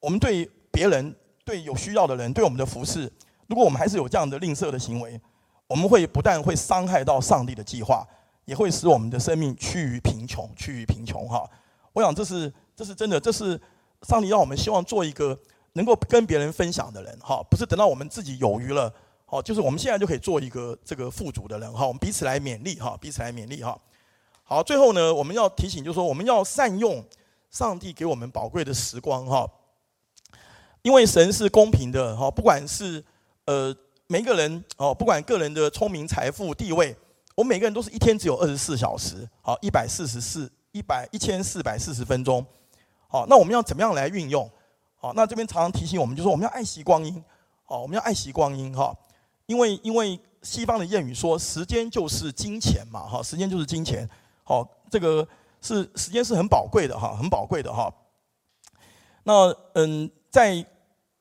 我们对别人对有需要的人对我们的服侍，如果我们还是有这样的吝啬的行为。我们会不但会伤害到上帝的计划，也会使我们的生命趋于贫穷，趋于贫穷哈。我想这是这是真的，这是上帝让我们希望做一个能够跟别人分享的人哈，不是等到我们自己有余了，好，就是我们现在就可以做一个这个富足的人哈。我们彼此来勉励哈，彼此来勉励哈。好，最后呢，我们要提醒就是说，我们要善用上帝给我们宝贵的时光哈，因为神是公平的哈，不管是呃。每个人哦，不管个人的聪明、财富、地位，我们每个人都是一天只有二十四小时，好，一百四十四一百一千四百四十分钟，好，那我们要怎么样来运用？好，那这边常常提醒我们，就是我们要爱惜光阴，好，我们要爱惜光阴哈，因为因为西方的谚语说，时间就是金钱嘛，哈，时间就是金钱，好，这个是时间是很宝贵的哈，很宝贵的哈。那嗯，在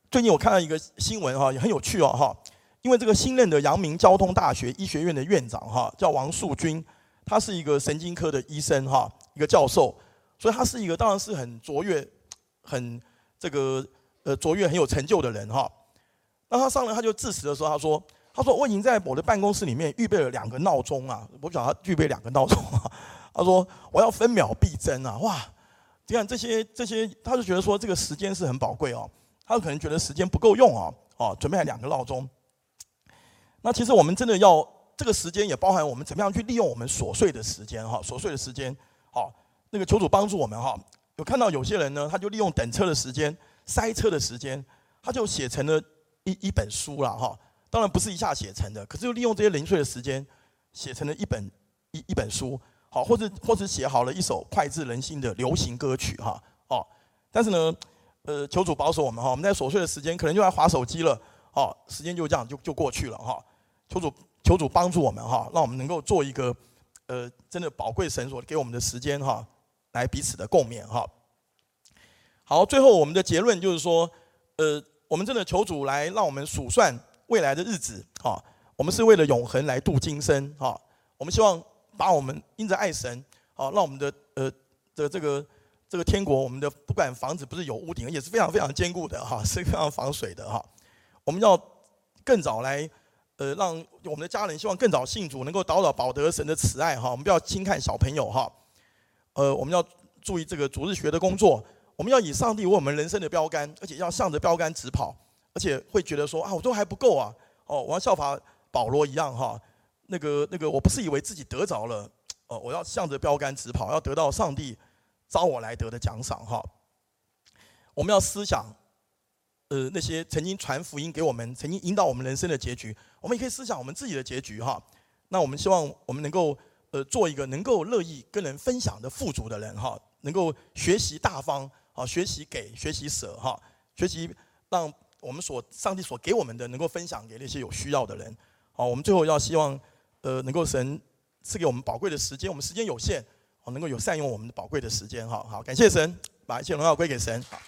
最近我看到一个新闻哈，也很有趣哦哈。因为这个新任的阳明交通大学医学院的院长哈，叫王树军，他是一个神经科的医生哈，一个教授，所以他是一个当然是很卓越、很这个呃卓越、很有成就的人哈。那他上来他就致辞的时候，他说：“他说我已经在我的办公室里面预备了两个闹钟啊，我想他预备两个闹钟啊。他说我要分秒必争啊，哇！你看这些这些，他就觉得说这个时间是很宝贵哦。他可能觉得时间不够用哦，哦，准备了两个闹钟。那其实我们真的要这个时间，也包含我们怎么样去利用我们琐碎的时间哈，琐碎的时间。好，那个求主帮助我们哈。有看到有些人呢，他就利用等车的时间、塞车的时间，他就写成了。一一本书了哈，当然不是一下写成的，可是又利用这些零碎的时间，写成了一本一一本书，好，或者或者写好了一首脍炙人心的流行歌曲哈，哦，但是呢，呃，求主保守我们哈，我们在琐碎的时间可能就来划手机了，哦，时间就这样就就过去了哈，求主求主帮助我们哈，让我们能够做一个呃真的宝贵神所给我们的时间哈，来彼此的共勉哈。好，最后我们的结论就是说，呃。我们真的求主来让我们数算未来的日子，哈，我们是为了永恒来度今生，哈，我们希望把我们因着爱神，好，让我们的呃的这个这个天国，我们的不管房子不是有屋顶，也是非常非常坚固的，哈，是非常防水的，哈。我们要更早来，呃，让我们的家人希望更早信主，能够祷祷饱得神的慈爱，哈。我们不要轻看小朋友，哈，呃，我们要注意这个主日学的工作。我们要以上帝为我们人生的标杆，而且要向着标杆直跑，而且会觉得说啊，我都还不够啊，哦，我要效法保罗一样哈，那个那个，我不是以为自己得着了，哦，我要向着标杆直跑，要得到上帝招我来得的奖赏哈。我们要思想，呃，那些曾经传福音给我们、曾经引导我们人生的结局，我们也可以思想我们自己的结局哈。那我们希望我们能够呃做一个能够乐意跟人分享的富足的人哈，能够学习大方。好，学习给，学习舍，哈，学习让我们所上帝所给我们的，能够分享给那些有需要的人。好，我们最后要希望，呃，能够神赐给我们宝贵的时间，我们时间有限，好，能够有善用我们宝贵的时间，哈，好，感谢神，把一切荣耀归给神，好。